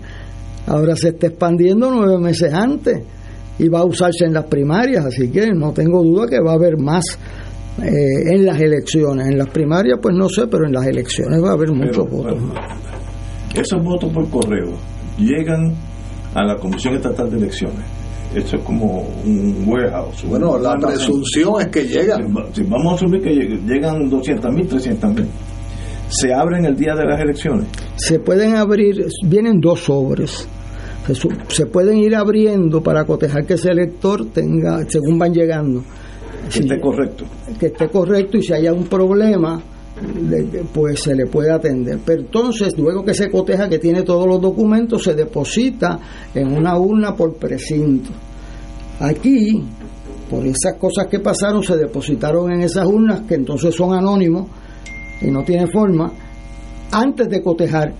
Ahora se está expandiendo nueve meses antes y va a usarse en las primarias, así que no tengo duda que va a haber más eh, en las elecciones. En las primarias, pues no sé, pero en las elecciones va a haber muchos votos. esos votos por correo llegan a la Comisión Estatal de Elecciones. Esto es como un warehouse. Bueno, la presunción es que llegan. Si vamos a asumir que llegan 200 mil, 300 mil. ¿Se abren el día de las elecciones? Se pueden abrir, vienen dos sobres. Se, pueden ir abriendo para cotejar que ese elector tenga, según van llegando, que esté correcto. Que esté correcto y si haya un problema, pues se le puede atender. Pero entonces, luego que se coteja que tiene todos los documentos, se deposita en una urna por precinto. Aquí, por esas cosas que pasaron, se depositaron en esas urnas que entonces son anónimos y no tiene forma, antes de cotejar.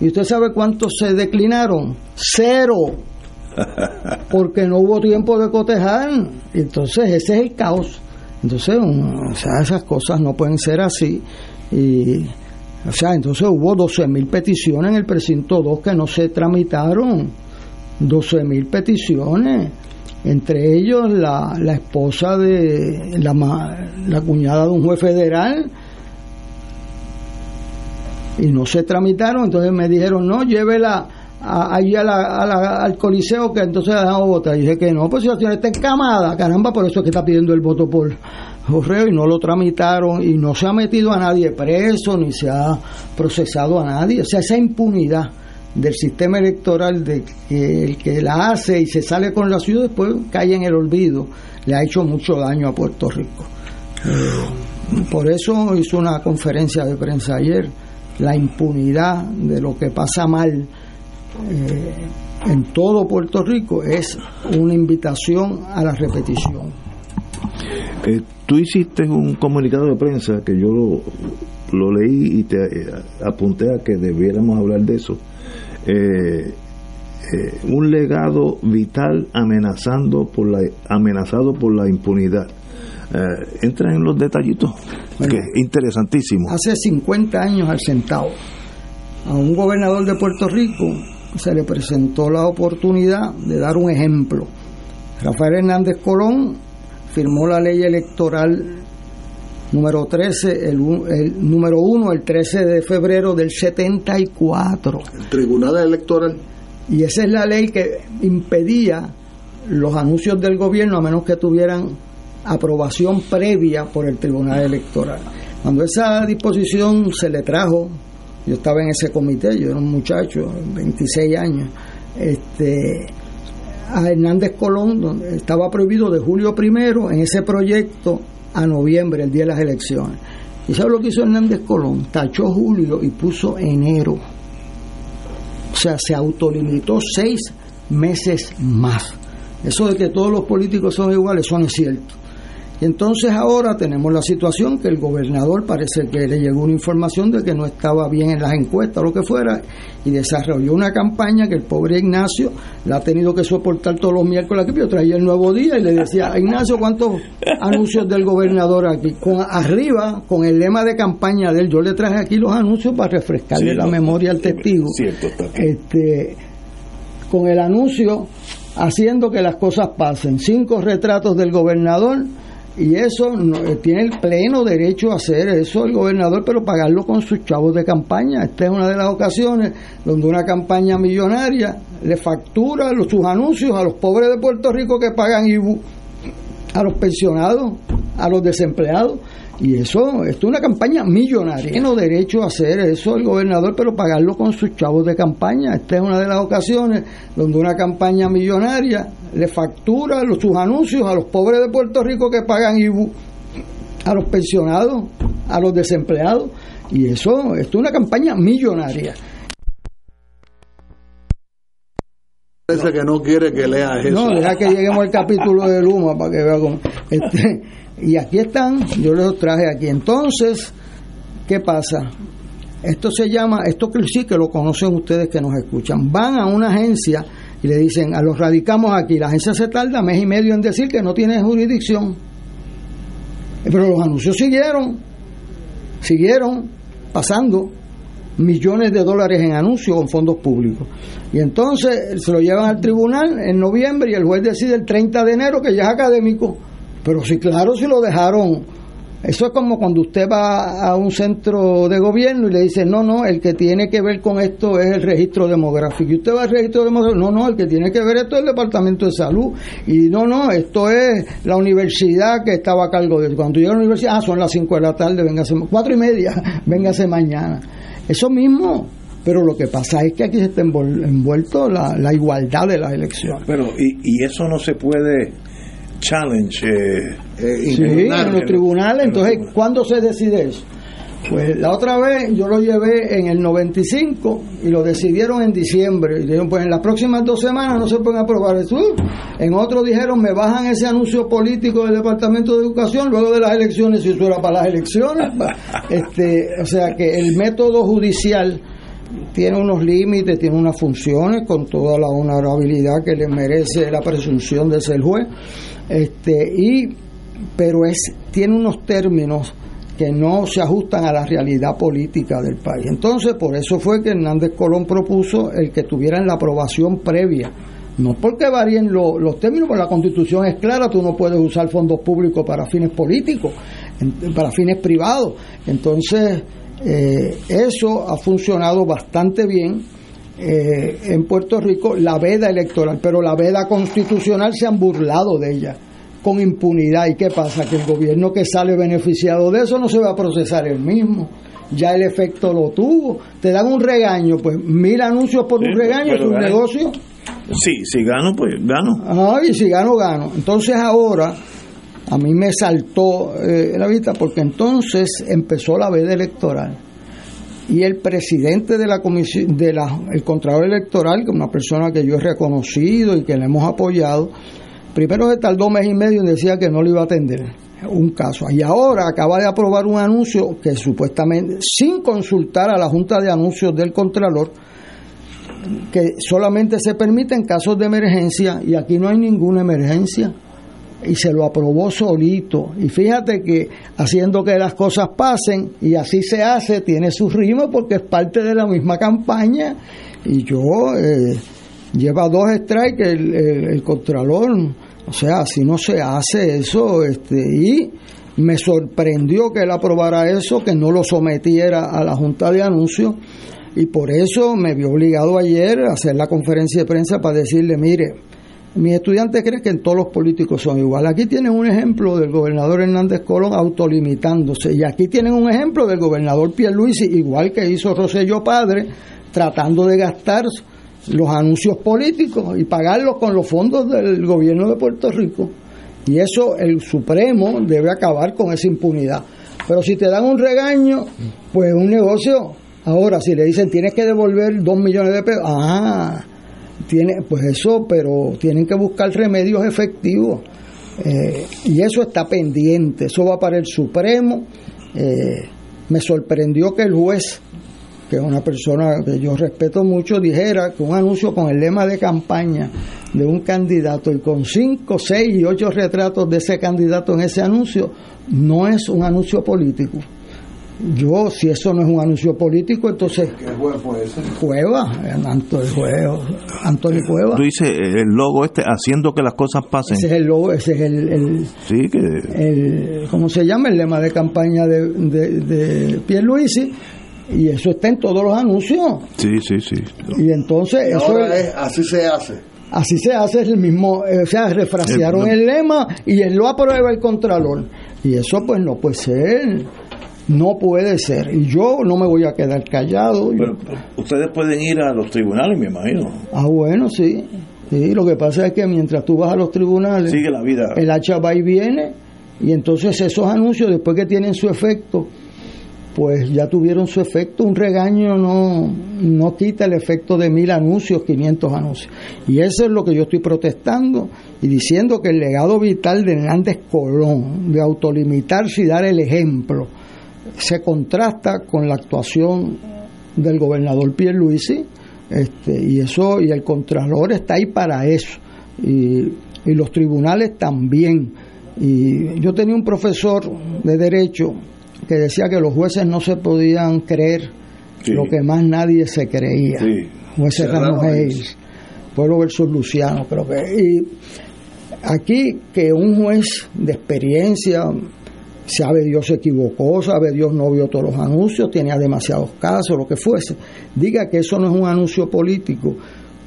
¿Y usted sabe cuántos se declinaron? Cero porque no hubo tiempo de cotejar. Entonces, ese es el caos. Entonces, o sea, esas cosas no pueden ser así. Y, o sea, entonces hubo 12.000 peticiones en el precinto 2 que no se tramitaron. 12.000 peticiones. Entre ellos la, la esposa de la, la cuñada de un juez federal y no se tramitaron, entonces me dijeron, no, llévela ahí al coliseo que entonces ha dejado votar. Y dije que no, pues si la señora está encamada, caramba, por eso es que está pidiendo el voto por correo y no lo tramitaron y no se ha metido a nadie preso ni se ha procesado a nadie. O sea, esa impunidad del sistema electoral de que el que la hace y se sale con la ciudad después cae en el olvido, le ha hecho mucho daño a Puerto Rico. Por eso hizo una conferencia de prensa ayer, la impunidad de lo que pasa mal eh, en todo Puerto Rico es una invitación a la repetición. Eh, tú hiciste un comunicado de prensa que yo lo, leí y te eh, apunté a que debiéramos hablar de eso. un legado vital amenazando por la, amenazado por la impunidad. Entra en los detallitos, que es interesantísimo. Hace 50 años al sentado, a un gobernador de Puerto Rico se le presentó la oportunidad de dar un ejemplo. Rafael Hernández Colón firmó la ley electoral número 13, el, número 1, el 13 de febrero del 74. El Tribunal Electoral. Y esa es la ley que impedía los anuncios del gobierno a menos que tuvieran aprobación previa por el Tribunal Electoral. Cuando esa disposición se le trajo yo estaba en ese comité, yo era un muchacho, 26 años. Este, a Hernández Colón donde estaba prohibido de julio primero en ese proyecto a noviembre, el día de las elecciones. ¿Y sabe lo que hizo Hernández Colón? Tachó julio y puso enero. O sea, se autolimitó seis meses más. Eso de que todos los políticos son iguales, eso no es cierto. Y entonces ahora tenemos la situación que el gobernador parece que le llegó una información de que no estaba bien en las encuestas o lo que fuera y desarrolló una campaña que el pobre Ignacio la ha tenido que soportar todos los miércoles aquí. Yo traía el nuevo día y le decía, Ignacio, ¿cuántos anuncios del gobernador aquí? Con, arriba, con el lema de campaña de él, yo le traje aquí los anuncios para refrescarle la memoria al testigo. Cierto, este, con el anuncio haciendo que las cosas pasen. Cinco retratos del gobernador y eso eh, tiene el pleno derecho a hacer eso el gobernador, pero pagarlo con sus chavos de campaña. Esta es una de las ocasiones donde una campaña millonaria le factura los, sus anuncios a los pobres de Puerto Rico que pagan IBU, a los pensionados, a los desempleados. Y eso, esto es una campaña millonaria. Tiene derecho a hacer eso el gobernador, pero pagarlo con sus chavos de campaña. Esta es una de las ocasiones donde una campaña millonaria le factura los, sus anuncios a los pobres de Puerto Rico que pagan IBU, a los pensionados, a los desempleados. Y eso, esto es una campaña millonaria. Parece que no quiere que lea eso. No, deja que lleguemos al capítulo de Luma para que vea cómo. Este, y aquí están, yo les traje aquí. Entonces, ¿qué pasa? Esto se llama, esto que sí que lo conocen ustedes que nos escuchan. Van a una agencia y le dicen, a los radicamos aquí. La agencia se tarda mes y medio en decir que no tiene jurisdicción. Pero los anuncios siguieron, siguieron pasando millones de dólares en anuncios con fondos públicos. Y entonces se lo llevan al tribunal en noviembre y el juez decide el 30 de enero que ya es académico. Pero sí, claro, si lo dejaron. Eso es como cuando usted va a un centro de gobierno y le dice, no, no, el que tiene que ver con esto es el registro demográfico. Y usted va al registro demográfico, no, no, el que tiene que ver esto es el Departamento de Salud. Y no, no, esto es la universidad que estaba a cargo de Cuando llega a la universidad, ah, son las 5 de la tarde, véngase, cuatro y media, véngase mañana. Eso mismo, pero lo que pasa es que aquí se está envuelto la, la igualdad de las elecciones. Pero, y, y eso no se puede challenge. Eh, eh, sí, en los tribunales. Entonces, ¿cuándo se decide eso? Pues la otra vez yo lo llevé en el 95 y lo decidieron en diciembre. Y dijeron, pues en las próximas dos semanas no se pueden aprobar eso. En otro dijeron, me bajan ese anuncio político del Departamento de Educación luego de las elecciones, si eso era para las elecciones. este, o sea que el método judicial tiene unos límites, tiene unas funciones con toda la honorabilidad que le merece la presunción de ser juez. Este, y, pero es, tiene unos términos que no se ajustan a la realidad política del país. Entonces, por eso fue que Hernández Colón propuso el que tuvieran la aprobación previa. No porque varíen los términos, porque la constitución es clara, tú no puedes usar fondos públicos para fines políticos, para fines privados. Entonces, eh, eso ha funcionado bastante bien eh, en Puerto Rico, la veda electoral, pero la veda constitucional se han burlado de ella con impunidad. ¿Y qué pasa? Que el gobierno que sale beneficiado de eso no se va a procesar el mismo. Ya el efecto lo tuvo. Te dan un regaño, pues mil anuncios por un regaño, es un negocio. Sí, si gano, pues gano. Ay, si gano, gano. Entonces ahora a mí me saltó eh, la vista porque entonces empezó la veda electoral y el presidente de la comisión, de la, el contralor electoral, que es una persona que yo he reconocido y que le hemos apoyado, primero se tardó mes y medio y decía que no le iba a atender un caso. Y ahora acaba de aprobar un anuncio que supuestamente, sin consultar a la Junta de Anuncios del Contralor, que solamente se permite en casos de emergencia y aquí no hay ninguna emergencia y se lo aprobó solito. Y fíjate que haciendo que las cosas pasen y así se hace, tiene su ritmo porque es parte de la misma campaña. Y yo, eh, lleva dos strikes el, Contralor, o sea, así no se hace eso. este Y me sorprendió que él aprobara eso, que no lo sometiera a la Junta de Anuncios. Y por eso me vio obligado ayer a hacer la conferencia de prensa para decirle, mire, mis estudiantes creen que todos los políticos son iguales. Aquí tienen un ejemplo del gobernador Hernández Colón autolimitándose. Y aquí tienen un ejemplo del gobernador Pierluisi, igual que hizo Rosello Padre, tratando de gastar los anuncios políticos y pagarlos con los fondos del gobierno de Puerto Rico. Y eso el Supremo debe acabar con esa impunidad. Pero si te dan un regaño, pues un negocio. Ahora, si le dicen tienes que devolver dos millones de pesos, ah, tiene, pues eso, pero tienen que buscar remedios efectivos. Eh, y eso está pendiente, eso va para el Supremo. Eh, me sorprendió que el juez, que es una persona que yo respeto mucho, dijera que un anuncio con el lema de campaña de un candidato y con cinco, seis y ocho retratos de ese candidato en ese anuncio no es un anuncio político. Yo, si eso no es un anuncio político, entonces. ¿Qué juez fue ese? Cueva, Antonio Cueva. Antonio Cueva. Tú dices el logo este, haciendo que las cosas pasen. Ese es el logo, ese es el. el sí, que. El, ¿Cómo se llama? El lema de campaña de, de, de Pierluisi. Y eso está en todos los anuncios. Sí, sí, sí. Y entonces. Y eso ahora es, así se hace. Así se hace el mismo, eh, o sea, refrasearon el, lema y él lo aprueba el Contralor. Y eso pues no puede ser. No puede ser. Y yo no me voy a quedar callado. Pero ustedes pueden ir a los tribunales, me imagino. Ah, bueno, sí. sí. Lo que pasa es que mientras tú vas a los tribunales, sigue la vida. El hacha va y viene. Y entonces esos anuncios, después que tienen su efecto, pues ya tuvieron su efecto. Un regaño no, no quita el efecto de mil anuncios, 500 anuncios. Y eso es lo que yo estoy protestando y diciendo que el legado vital de Hernández Colón, de autolimitarse y dar el ejemplo, se contrasta con la actuación del gobernador Pierluisi este, y eso y el contralor está ahí para eso y, y, los tribunales también y yo tenía un profesor de derecho que decía que los jueces no se podían creer sí. lo que más nadie se creía sí. jueces Ramos Hayes Pueblo versus Luciano creo que y aquí que un juez de experiencia sabe Dios se equivocó, sabe Dios no vio todos los anuncios, tenía demasiados casos, lo que fuese, diga que eso no es un anuncio político.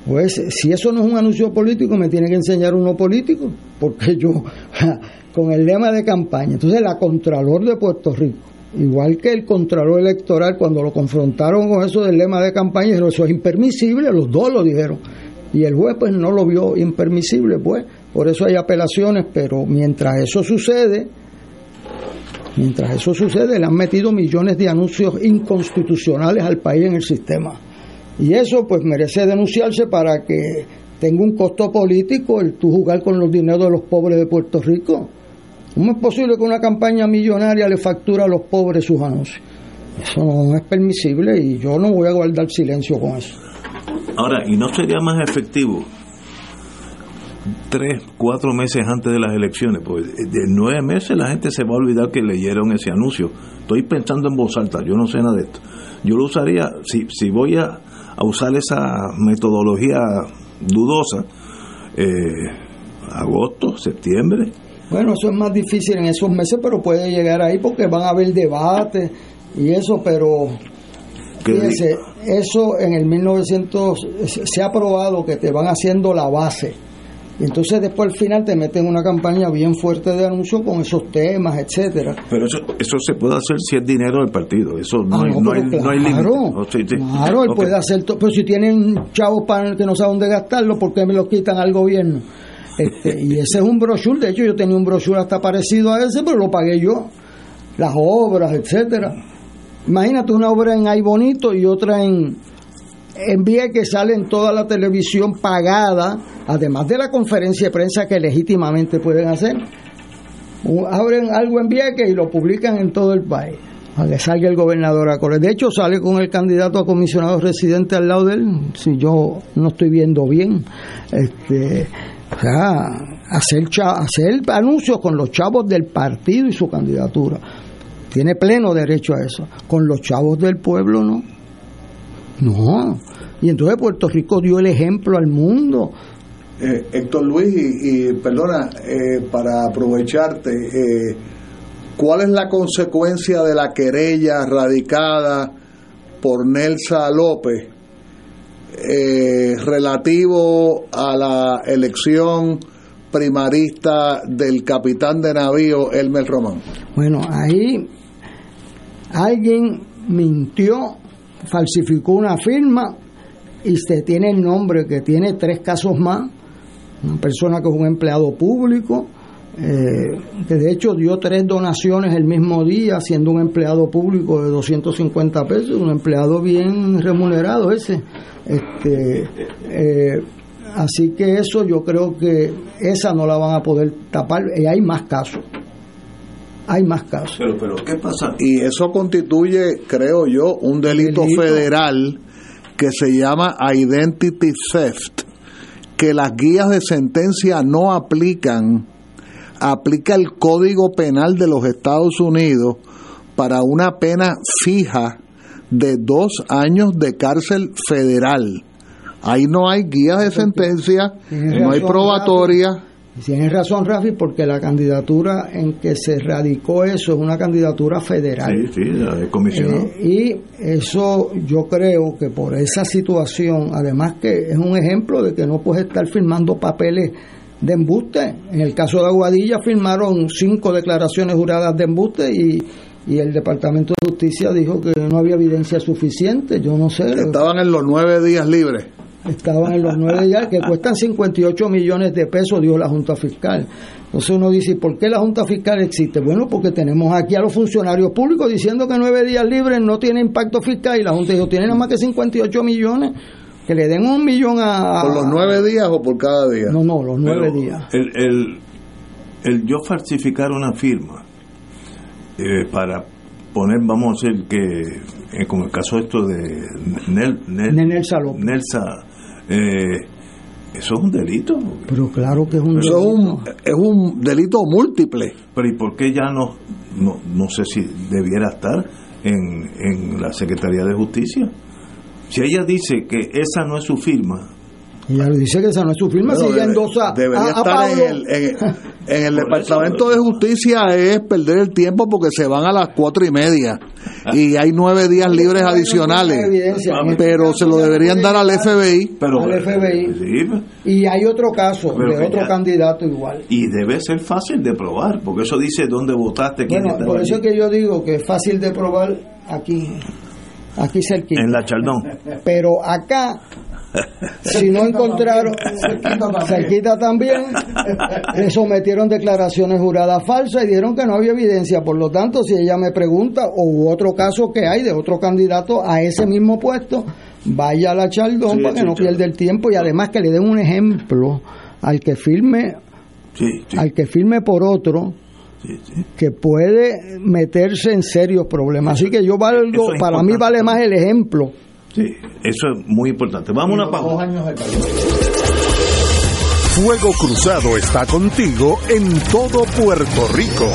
Pues si eso no es un anuncio político, me tiene que enseñar uno político, porque yo, con el lema de campaña, entonces la Contralor de Puerto Rico, igual que el Contralor Electoral, cuando lo confrontaron con eso del lema de campaña, dijeron, eso es impermisible, los dos lo dijeron. Y el juez pues no lo vio impermisible, pues, por eso hay apelaciones, pero mientras eso sucede, Mientras eso sucede, le han metido millones de anuncios inconstitucionales al país en el sistema. Y eso pues merece denunciarse para que tenga un costo político el tú jugar con los dineros de los pobres de Puerto Rico. ¿Cómo es posible que una campaña millonaria le factura a los pobres sus anuncios? Eso no es permisible y yo no voy a guardar silencio con eso. Ahora, ¿y no sería más efectivo tres, cuatro meses antes de las elecciones, pues de nueve meses la gente se va a olvidar que leyeron ese anuncio. Estoy pensando en voz alta, yo no sé nada de esto. Yo lo usaría, si, si voy a, a usar esa metodología dudosa, eh, agosto, septiembre. Bueno, eso es más difícil en esos meses, pero puede llegar ahí porque van a haber debates y eso, pero fíjense, eso en el 1900 se ha probado que te van haciendo la base y entonces después al final te meten una campaña bien fuerte de anuncio con esos temas, etcétera. Pero eso, eso se puede hacer si es dinero del partido, eso no, ah, hay, no, hay, claro, no hay límite. Oh, sí, sí. Claro, él Okay. puede hacer todo, pero si tienen chavos para que no saben dónde gastarlo, ¿por qué me los quitan al gobierno? Este, y ese es un brochure, de hecho yo tenía un brochure hasta parecido a ese, pero lo pagué yo. Las obras, etcétera. Imagínate una obra en Ay Bonito y otra en, en que sale en toda la televisión pagada, además de la conferencia de prensa que legítimamente pueden hacer. Abren algo en Vieques y lo publican en todo el país. A que salga el gobernador a. De hecho, sale con el candidato a comisionado residente al lado de él, si yo no estoy viendo bien. Este, o sea, hacer, hacer anuncios con los chavos del partido y su candidatura. Tiene pleno derecho a eso. Con los chavos del pueblo, no. No. Y entonces Puerto Rico dio el ejemplo al mundo. Eh, Héctor Luis, y, y perdona, eh, para aprovecharte, eh, ¿cuál es la consecuencia de la querella radicada por Nelsa López relativo a la elección primarista del capitán de navío Elmer Román? Bueno, ahí alguien mintió, falsificó una firma y se tiene el nombre que tiene tres casos más. Una persona que es un empleado público, eh, que de hecho dio tres donaciones el mismo día, siendo un empleado público de 250 pesos, un empleado bien remunerado ese. Este, eh, así que eso yo creo que esa no la van a poder tapar y hay más casos. Hay más casos. Pero, pero, ¿qué pasa? Y eso constituye, creo yo, un delito, Delito. federal que se llama Identity Theft, que las guías de sentencia no aplican, aplica el Código Penal de los Estados Unidos para una pena fija de dos años de cárcel federal. Ahí no hay guías de sentencia, no hay probatoria. Y Tienes razón, Rafi, porque la candidatura en que se radicó eso es una candidatura federal. Sí, sí, la de comisionado. Eh, y eso yo creo que por esa situación, además que es un ejemplo de que no puedes estar firmando papeles de embuste. En el caso de Aguadilla firmaron cinco declaraciones juradas de embuste y, y el Departamento de Justicia dijo que no había evidencia suficiente. Yo no sé. Estaban en los nueve días libres. Estaban en los nueve días que cuestan 58 millones de pesos, dijo la Junta Fiscal. Entonces uno dice, ¿por qué la Junta Fiscal existe? Bueno, porque tenemos aquí a los funcionarios públicos diciendo que nueve días libres no tiene impacto fiscal y la Junta dijo, tiene nada más que 58 millones, que le den un millón a... ¿Por los nueve días o por cada día? No, no, los nueve Pero días. El, el, el yo falsificar una firma eh, para poner, vamos a decir que, eh, como el caso esto de Nel, Nel- Nelsa López. Nelsa, eh, eso es un delito. Pero claro que es un delito. un, es un delito múltiple. Pero ¿y por qué ya no, no, no sé si debiera estar en, en la Secretaría de Justicia? Si ella dice que esa no es su firma, ella le dice que esa no es su firma, si ella endosa debería a, a estar Pablo. en el, en, en el Departamento de Justicia es perder el tiempo porque se van a las cuatro y media y hay nueve días libres adicionales. Pero se lo deberían dar al FBI. pero Al FBI. Y hay otro caso Pero de otro ya- candidato igual. y debe ser fácil de probar, porque eso dice dónde votaste, quién Bueno, por eso es allí. que yo digo que es fácil de probar aquí, aquí cerquita. en la Chaldón. Pero acá, si no encontraron, cerquita también, le sometieron declaraciones juradas falsas y dijeron que no había evidencia. Por lo tanto, si ella me pregunta, o otro caso que hay de otro candidato a ese mismo puesto, vaya a la Chaldón Sí, para que sí, no pierda el tiempo y además que le den un ejemplo al que firme, Sí, al que firme por otro sí, sí. que puede meterse en serios problemas. Así que yo valgo, es para mí vale más el ejemplo. Sí, eso es muy importante. Vamos a una pausa. Fuego Cruzado está contigo en todo Puerto Rico.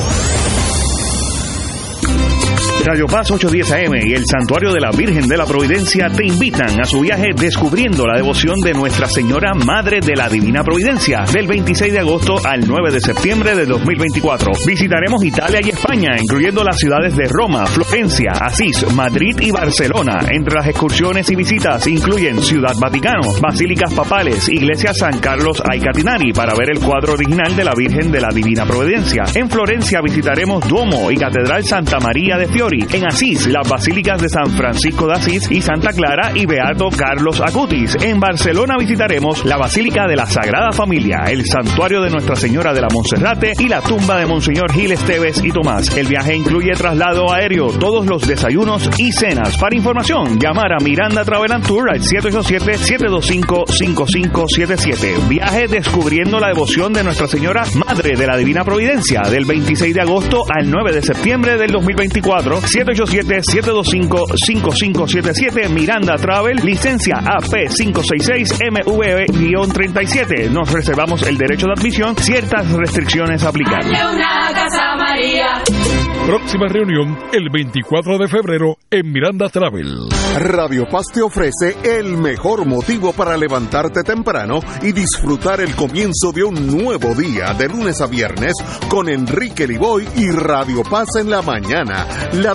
Radio Paz 810 AM y el Santuario de la Virgen de la Providencia te invitan a su viaje descubriendo la devoción de Nuestra Señora Madre de la Divina Providencia del 26 de agosto al 9 de septiembre de 2024. Visitaremos Italia y España, incluyendo las ciudades de Roma, Florencia, Asís, Madrid y Barcelona. Entre las excursiones y visitas incluyen Ciudad Vaticano, Basílicas Papales, Iglesia San Carlos Aicatinari para ver el cuadro original de la Virgen de la Divina Providencia. En Florencia visitaremos Duomo y Catedral Santa María de Fiori. En Asís, las basílicas de San Francisco de Asís y Santa Clara y Beato Carlos Acutis. En Barcelona visitaremos la Basílica de la Sagrada Familia, el Santuario de Nuestra Señora de la Monserrate y la tumba de Monseñor Gil Esteves y Tomás. El viaje incluye traslado aéreo, todos los desayunos y cenas. Para información, llamar a Miranda Travel and Tour al 787-725-5577. Viaje descubriendo la devoción de Nuestra Señora Madre de la Divina Providencia del 26 de agosto al 9 de septiembre del 2024. 787-725-5577 Miranda Travel, licencia AP566MV-37. Nos reservamos el derecho de admisión, ciertas restricciones María. Próxima reunión el 24 de febrero en Miranda Travel. Radio Paz te ofrece el mejor motivo para levantarte temprano y disfrutar el comienzo de un nuevo día de lunes a viernes con Enrique Liboy y Radio Paz en la mañana. La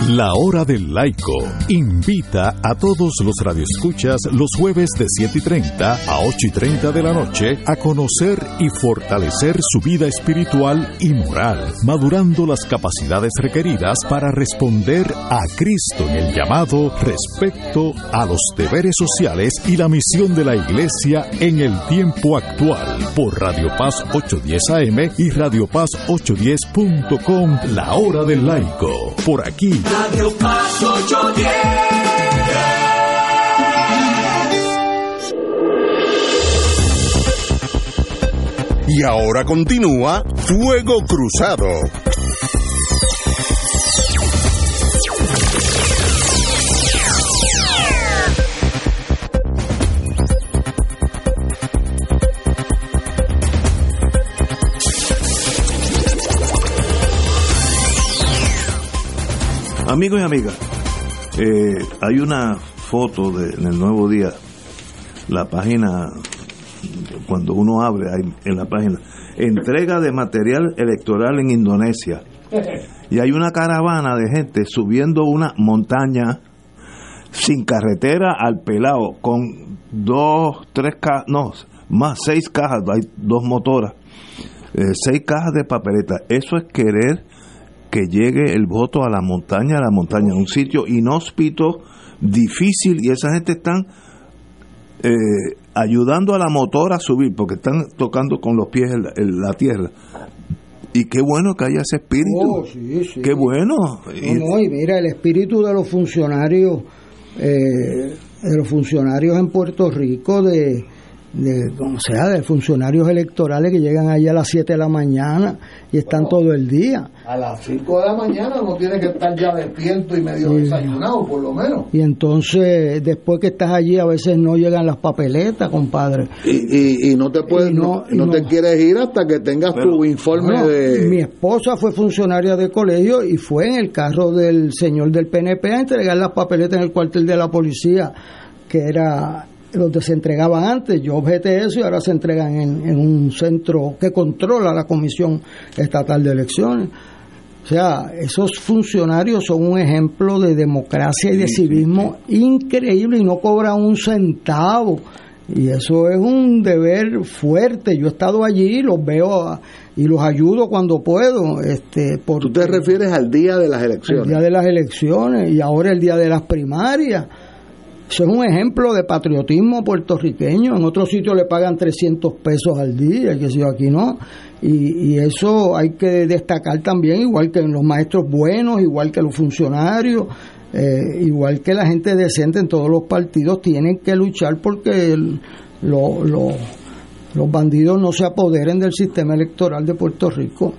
La Hora del Laico invita a todos los radioescuchas los jueves de 7 y 30 a 8 y 30 de la noche a conocer y fortalecer su vida espiritual y moral, madurando las capacidades requeridas para responder a Cristo en el llamado respecto a los deberes sociales y la misión de la Iglesia en el tiempo actual por Radio Paz 810 AM y Radio Paz 810.com La Hora del Laico. Por aquí Radio Paz 810. Y ahora continúa Fuego Cruzado. Amigos y amigas, eh, hay una foto de, en el Nuevo Día, la página, cuando uno abre hay, en la página, entrega de material electoral en Indonesia. Y hay una caravana de gente subiendo una montaña sin carretera al pelado, con dos, tres cajas, no, más seis cajas, hay dos motoras, eh, seis cajas de papeleta. Eso es querer que llegue el voto a la montaña, a la montaña, un sitio inhóspito, difícil, y esa gente están eh, ayudando a la motora a subir, porque están tocando con los pies la, tierra. Y qué bueno que haya ese espíritu. Oh, sí, sí. Qué bueno. No, y mira, el espíritu de los funcionarios, eh, de los funcionarios en Puerto Rico, de, de como sea, de funcionarios electorales que llegan allí a las 7 de la mañana y están todo el día. A las 5 de la mañana no tiene que estar ya despierto y medio desayunado, por lo menos. Y entonces, después que estás allí, a veces no llegan las papeletas, compadre. Y, y, no te puedes, no, no, te quieres ir hasta que tengas tu informe de... Mi esposa fue funcionaria de colegio y fue en el carro del señor del PNP a entregar las papeletas en el cuartel de la policía, que era donde se entregaban antes, yo objeté eso y ahora se entregan en, un centro que controla la Comisión Estatal de Elecciones. O sea, esos funcionarios son un ejemplo de democracia y de civismo increíble y no cobran un centavo. Y eso es un deber fuerte. Yo he estado allí, los veo y los ayudo cuando puedo. Este, ¿Tú te refieres al día de las elecciones? El día de las elecciones y ahora el día de las primarias. Eso es un ejemplo de patriotismo puertorriqueño. En otros sitios le pagan 300 pesos al día, que si aquí no. Y, eso hay que destacar también, igual que los maestros buenos, igual que los funcionarios, eh, igual que la gente decente en todos los partidos, tienen que luchar porque los bandidos no se apoderen del sistema electoral de Puerto Rico.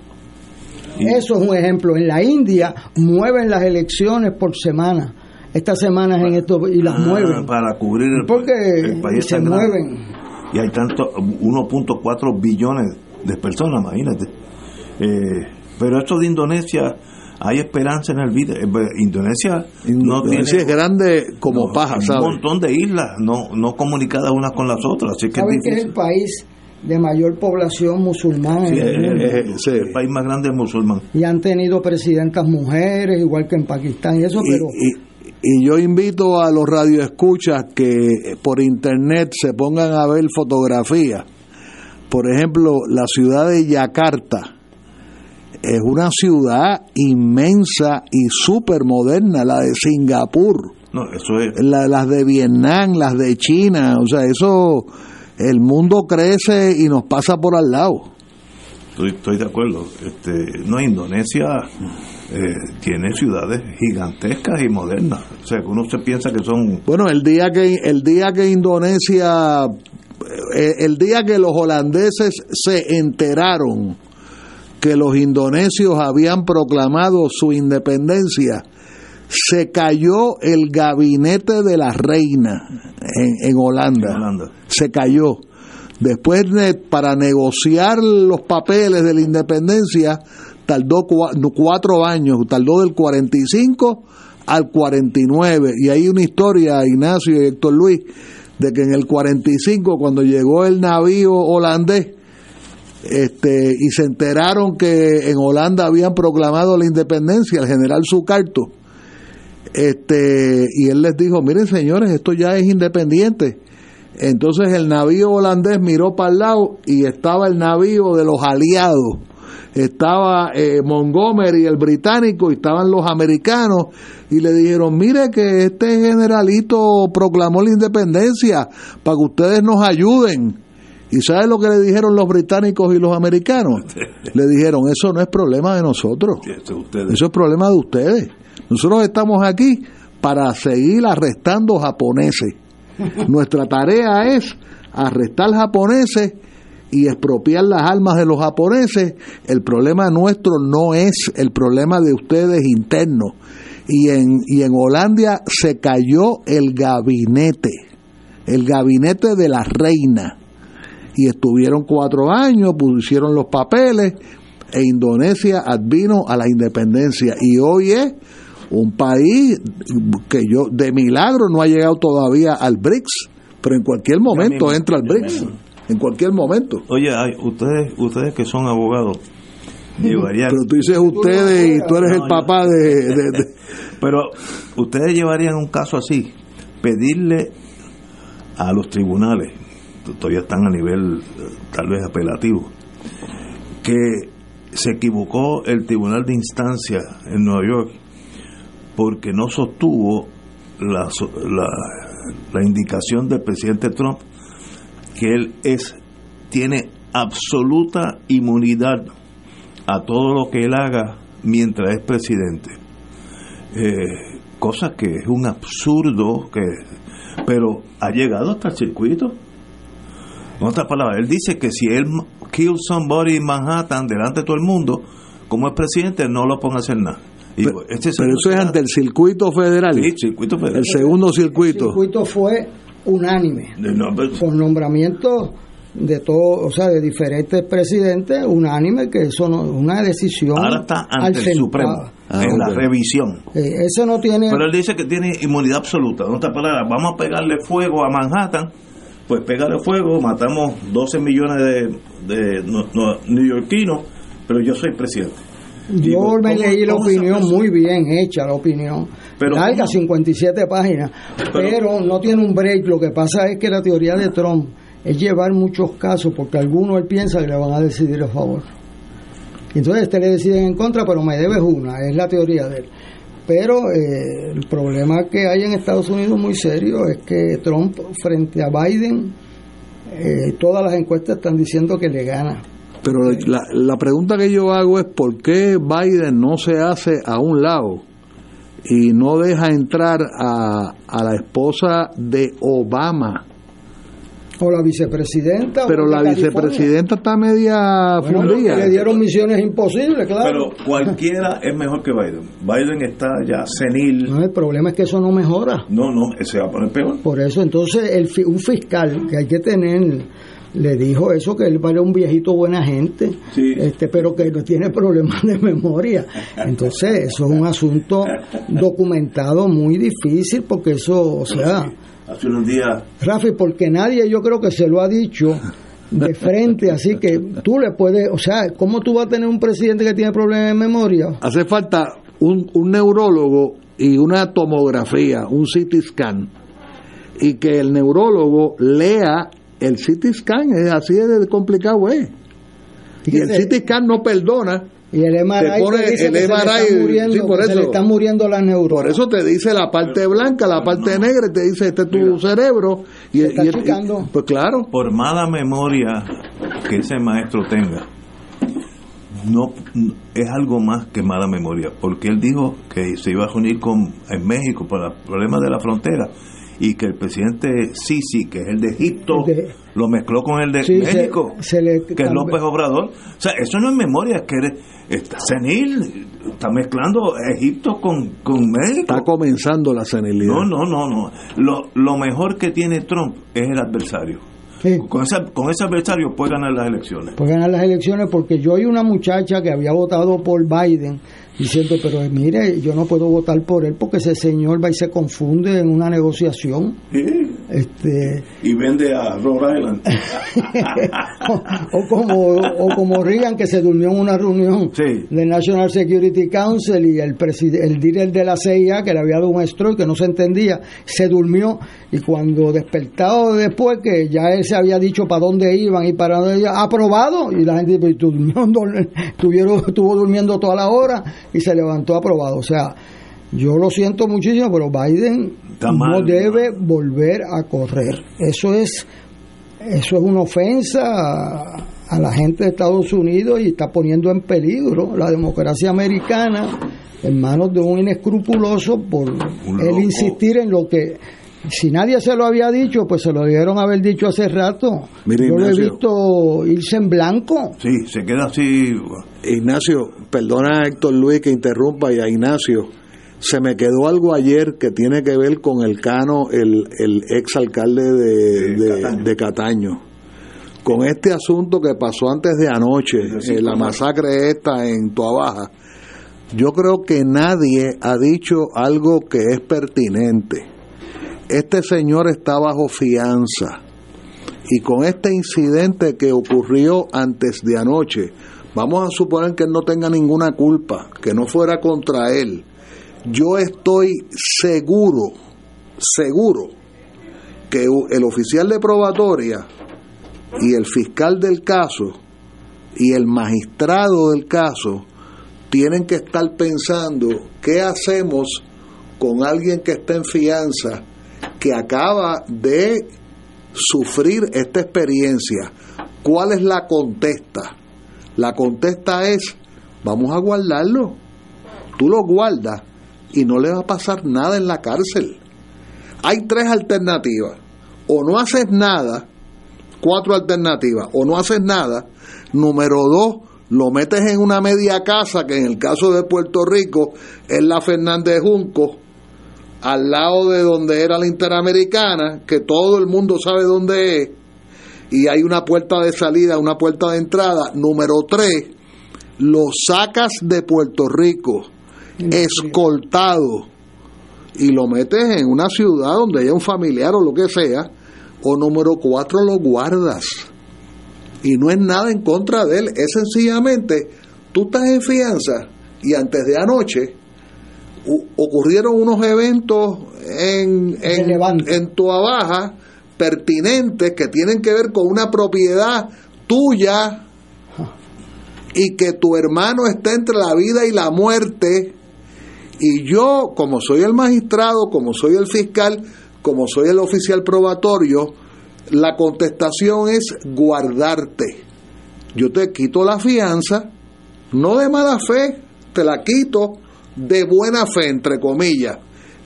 Eso es un ejemplo. En la India mueven las elecciones por semana estas semanas en esto y las ah, mueven. Para cubrir el, porque el país se mueven. Y hay tanto, 1.4 billones de personas, imagínate. Eh, pero esto de Indonesia, hay esperanza en el vida. Eh, pues, Indonesia, no tiene, es grande como paja, Un montón de islas, no, no comunicadas unas con las otras. Así que ¿Saben que es el país de mayor población musulmana sí, es, el país más grande musulmán. Y han tenido presidentas mujeres, igual que en Pakistán y eso, pero... Y yo invito a los radioescuchas que por internet se pongan a ver fotografías. Por ejemplo, la ciudad de Yakarta es una ciudad inmensa y súper moderna, la de Singapur. No, eso es. las de Vietnam, las de China, o sea, eso, el mundo crece y nos pasa por al lado. Estoy, estoy de acuerdo. Este, no, Indonesia eh, tiene ciudades gigantescas y modernas. O sea, uno se piensa que son... Bueno, el día que, el día que Indonesia, eh, el día que los holandeses se enteraron que los indonesios habían proclamado su independencia, se cayó el gabinete de la reina en, en Holanda. En Holanda. Se cayó. Después, de, para negociar los papeles de la independencia, tardó cuatro años, tardó del 45 al 49. Y hay una historia, Ignacio y Héctor Luis, de que en el 45, cuando llegó el navío holandés, este, y se enteraron que en Holanda habían proclamado la independencia, el general Sucarto, este, y él les dijo, miren señores, esto ya es independiente. Entonces el navío holandés miró para el lado y estaba el navío de los aliados. Estaba eh, Montgomery, el británico, y estaban los americanos, y le dijeron, mire que este generalito proclamó la independencia para que ustedes nos ayuden. ¿Y sabe lo que le dijeron los británicos y los americanos? Le dijeron, eso no es problema de nosotros. Eso es problema de ustedes. Nosotros estamos aquí para seguir arrestando japoneses. Nuestra tarea es arrestar japoneses y expropiar las armas de los japoneses. El problema nuestro no es el problema de ustedes interno. Y en, y en Holanda se cayó el gabinete, el gabinete de la reina. Y estuvieron cuatro años, pusieron los papeles e Indonesia advino a la independencia. Y hoy es un país que yo de milagro no ha llegado todavía al BRICS, pero en cualquier momento entra al BRICS. En cualquier momento. Oye, ay, ustedes, ustedes que son abogados, llevarían... Pero tú dices ustedes y tú eres el yo- papá de, de- de- Pero ustedes llevarían un caso así, pedirle a los tribunales, todavía están a nivel eh, tal vez apelativo, que se equivocó el tribunal de instancia en Nueva York porque no sostuvo la, la, la indicación del presidente Trump que él es tiene absoluta inmunidad a todo lo que él haga mientras es presidente eh, cosa que es un absurdo que pero ha llegado hasta el circuito en otras palabras él dice que si él kill somebody en Manhattan delante de todo el mundo como es presidente no lo ponga a hacer nada Y este pero eso es ante el circuito federal. Sí, circuito federal. El segundo circuito. El circuito fue unánime, No, pero- con nombramientos de todo, o sea, de diferentes presidentes, unánime, que eso no es una decisión. ahora está ante el Supremo centavo. en la revisión Eh, eso no tiene. Pero él dice que tiene inmunidad absoluta. En otras palabras, vamos a pegarle fuego a Manhattan. Pues pegarle fuego, matamos 12 millones de, de no- no- neoyorquinos, pero yo soy presidente. Yo Digo, me ¿cómo- leí la opinión muy bien hecha, la opinión. Pero Larga, ¿cómo? 57 páginas. Pero, no tiene un break. Lo que pasa es que la teoría de Trump es llevar muchos casos porque algunos él piensa que le van a decidir a favor. Entonces este le deciden en contra, pero me debes una. Es la teoría de él. Pero eh, el problema que hay en Estados Unidos muy serio es que Trump frente a Biden, eh, todas las encuestas están diciendo que le gana. Pero la, la pregunta que yo hago es por qué Biden no se hace a un lado y no deja entrar a, a la esposa de Obama. O la vicepresidenta. Pero la California. vicepresidenta está media Bueno, fundida. le dieron misiones imposibles, claro. Pero cualquiera es mejor que Biden. Biden está ya senil. No, el problema es que eso no mejora. No, no, se va a poner peor. Por eso, entonces, el, fi- un fiscal que hay que tener le dijo eso, que él vale un viejito buena gente, este, pero que no tiene problemas de memoria. Entonces, eso es un asunto documentado muy difícil, porque eso, o sea, Hace unos días Rafi, porque nadie yo creo que se lo ha dicho de frente, así que tú le puedes, o sea, ¿cómo tú vas a tener un presidente que tiene problemas de memoria? Hace falta un, un neurólogo y una tomografía, un CT scan, y que el neurólogo lea el CT scan, es así de complicado es. Y el CT scan no perdona. Y el MRI te pone te dice el que se le están muriendo, sí, por que se eso. le están muriendo las neuronas. Por eso te dice la parte blanca, la parte negra, y te dice este es tu cerebro. Y, Se está y- pues claro. por mala memoria que ese maestro tenga, no es algo más que mala memoria, porque él dijo que se iba a reunir con en México por el problema de la frontera y que el presidente Sisi, que es el de Egipto, lo mezcló con el de México, que es López Obrador. O sea, eso no es memoria, es que está senil, está mezclando Egipto con, con México. Está comenzando la senilidad. No, no, no, no. Lo, lo mejor que tiene Trump es el adversario. Con, ese, con ese adversario puede ganar las elecciones. Puede ganar las elecciones porque yo y una muchacha que había votado por Biden diciendo, pero mire, yo no puedo votar por él porque ese señor va y se confunde en una negociación. Este, y vende a Rhode Island. o, como, o como Reagan que se durmió en una reunión de National Security Council y el, el líder de la CIA que le había dado un stroke que no se entendía, se durmió y cuando despertado después que ya él se había dicho para dónde iban y para dónde iban, aprobado y la gente pues, durmió, estuvo durmiendo toda la hora y se levantó aprobado. O sea, yo lo siento muchísimo, pero Biden no debe volver a correr. Eso es, eso es una ofensa a, la gente de Estados Unidos y está poniendo en peligro la democracia americana en manos de un inescrupuloso por él insistir en lo que si nadie se lo había dicho, pues se lo debieron haber dicho hace rato. Yo lo he visto irse en blanco. Sí, se queda así. Ignacio, perdona a Héctor Luis que interrumpa y a Ignacio. Se me quedó algo ayer que tiene que ver con el Cano, el, el ex alcalde de, Cataño. Con este asunto que pasó antes de anoche, eh, la masacre esta en Tuabaja, yo creo que nadie ha dicho algo que es pertinente este señor está bajo fianza y con este incidente que ocurrió antes de anoche, vamos a suponer que él no tenga ninguna culpa, que no fuera contra él. Yo estoy seguro, seguro, que el oficial de probatoria y el fiscal del caso y el magistrado del caso tienen que estar pensando qué hacemos con alguien que está en fianza que acaba de sufrir esta experiencia. ¿Cuál es la contesta? La contesta es, vamos a guardarlo. Tú lo guardas y no le va a pasar nada en la cárcel. Hay tres alternativas. O no haces nada, cuatro alternativas. O no haces nada. Número dos, lo metes en una media casa, que en el caso de Puerto Rico es la Fernández Junco, al lado de donde era la Interamericana, que todo el mundo sabe dónde es, y hay una puerta de salida, una puerta de entrada. Número tres, lo sacas de Puerto Rico, escoltado, y lo metes en una ciudad donde haya un familiar o lo que sea. O número cuatro, lo guardas. Y no es nada en contra de él, es sencillamente, tú estás en fianza y antes de anoche ocurrieron unos eventos en, en, en Baja pertinentes que tienen que ver con una propiedad tuya y que tu hermano está entre la vida y la muerte y yo como soy el magistrado, como soy el fiscal, como soy el oficial probatorio, la contestación es guardarte. Yo te quito la fianza, no de mala fe, te la quito de buena fe, entre comillas,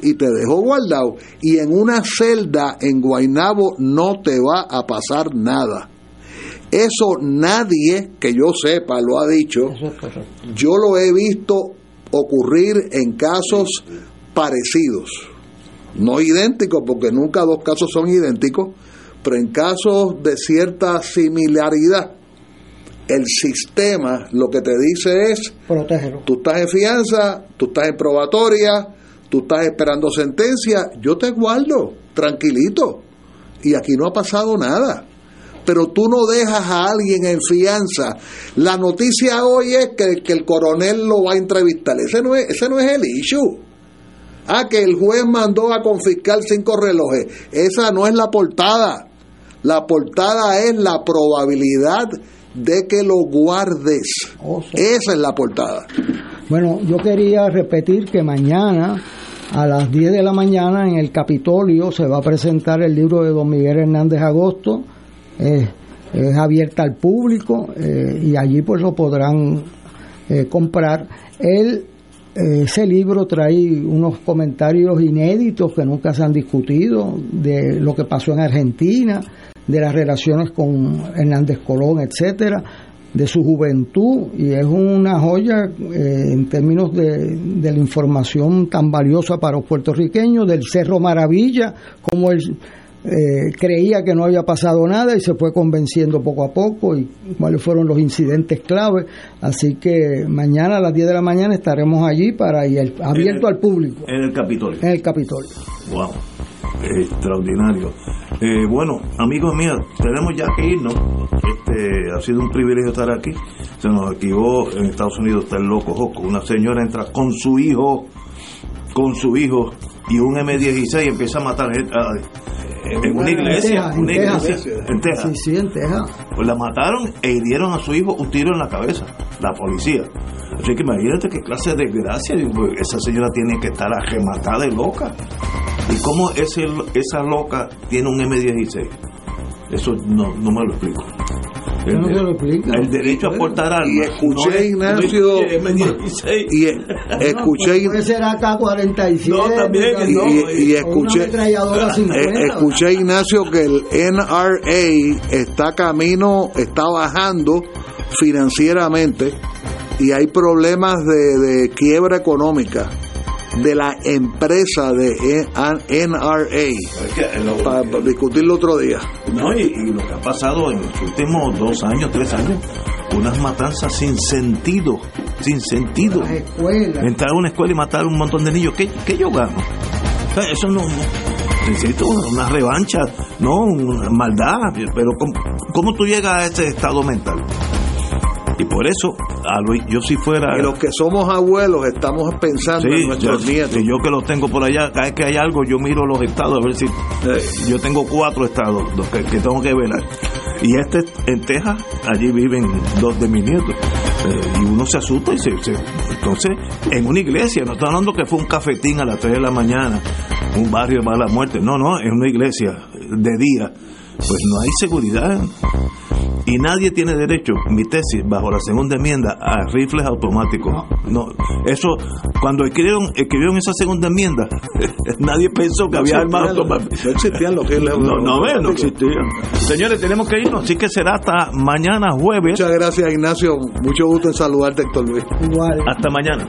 y te dejó guardado. Y en una celda en Guainabo no te va a pasar nada. Eso nadie que yo sepa lo ha dicho. Yo lo he visto ocurrir en casos parecidos. No idénticos, porque nunca dos casos son idénticos, pero en casos de cierta similaridad el sistema lo que te dice es, protégelo. Tú estás en fianza, tú estás en probatoria, tú estás esperando sentencia, yo te guardo, tranquilito. Y aquí no ha pasado nada. Pero tú no dejas a alguien en fianza. La noticia hoy es que, que el coronel lo va a entrevistar. Ese no es, ese no es el issue. Ah, que el juez mandó a confiscar cinco relojes. Esa no es la portada. La portada es la probabilidad de que lo guardes. Oh, Esa es la portada. Bueno, yo quería repetir que mañana a las 10 de la mañana en el Capitolio se va a presentar el libro de don Miguel Hernández Agosto. Es abierta al público eh, y allí pues lo podrán eh, comprar. Él, eh, ese libro trae unos comentarios inéditos que nunca se han discutido de lo que pasó en Argentina, de las relaciones con Hernández Colón, etcétera de su juventud y es una joya eh, en términos de, de, la información tan valiosa para los puertorriqueños del Cerro Maravilla, como él eh, creía que no había pasado nada y se fue convenciendo poco a poco y cuáles fueron los incidentes clave. Así que mañana a las 10 de la mañana estaremos allí para ir abierto al público. En el Capitolio. En el Capitolio. Wow extraordinario. Eh, bueno, amigos míos, tenemos ya que irnos. Este, ha sido un privilegio estar aquí. Se nos activó en Estados Unidos, está el loco Joco. Una señora entra con su hijo, con su hijo, y un M16 empieza a matar gente. En una iglesia, en una iglesia, en Texas. Sí, sí, en Texas. Pues la mataron e hirieron a su hijo un tiro en la cabeza, la policía. Así que imagínate qué clase de desgracia. Esa señora tiene que estar arrematada y loca. ¿Y cómo ese, esa loca tiene un M16? Eso no, no me lo explico. El, no lo explica. el derecho a portar armas. Y escuché, no Ignacio. M16. Y escuché. No, puede ser AK-47. No, también. Y, y, y escuché. Eh, escuché, Ignacio, que el NRA está camino, está bajando financieramente y hay problemas de, de quiebra económica de la empresa de NRA para, para discutirlo otro día. No, y, y, lo que ha pasado en los últimos dos años, tres años, unas matanzas sin sentido, sin sentido. Entrar a una escuela y matar a un montón de niños, ¿qué, qué yo gano? O sea, eso no, no, necesito una revancha, no, una maldad, pero ¿cómo, ¿cómo tú llegas a ese estado mental? Y por eso, yo si fuera. Y los que somos abuelos estamos pensando sí, en nuestros yo, nietos. Sí, yo que los tengo por allá, cada vez que hay algo, yo miro los estados a ver si. Yo tengo cuatro estados los que, que, tengo que velar. Y este en Texas, allí viven dos de mis nietos. Eh, y uno se asusta y se, se, Entonces, en una iglesia, no estoy hablando que fue un cafetín a las 3 de la mañana, un barrio de mala muerte. No, no, en una iglesia de día. Pues no hay seguridad y nadie tiene derecho, mi tesis, bajo la segunda enmienda, a rifles automáticos. No, eso, cuando escribieron, escribieron esa segunda enmienda, nadie pensó que no había armas automáticas. No existían lo que es la No, no, no, no existían. Señores, tenemos que irnos, así que será hasta mañana jueves. Muchas gracias, Ignacio. Mucho gusto en saludarte, Héctor Luis. Igual. Hasta mañana.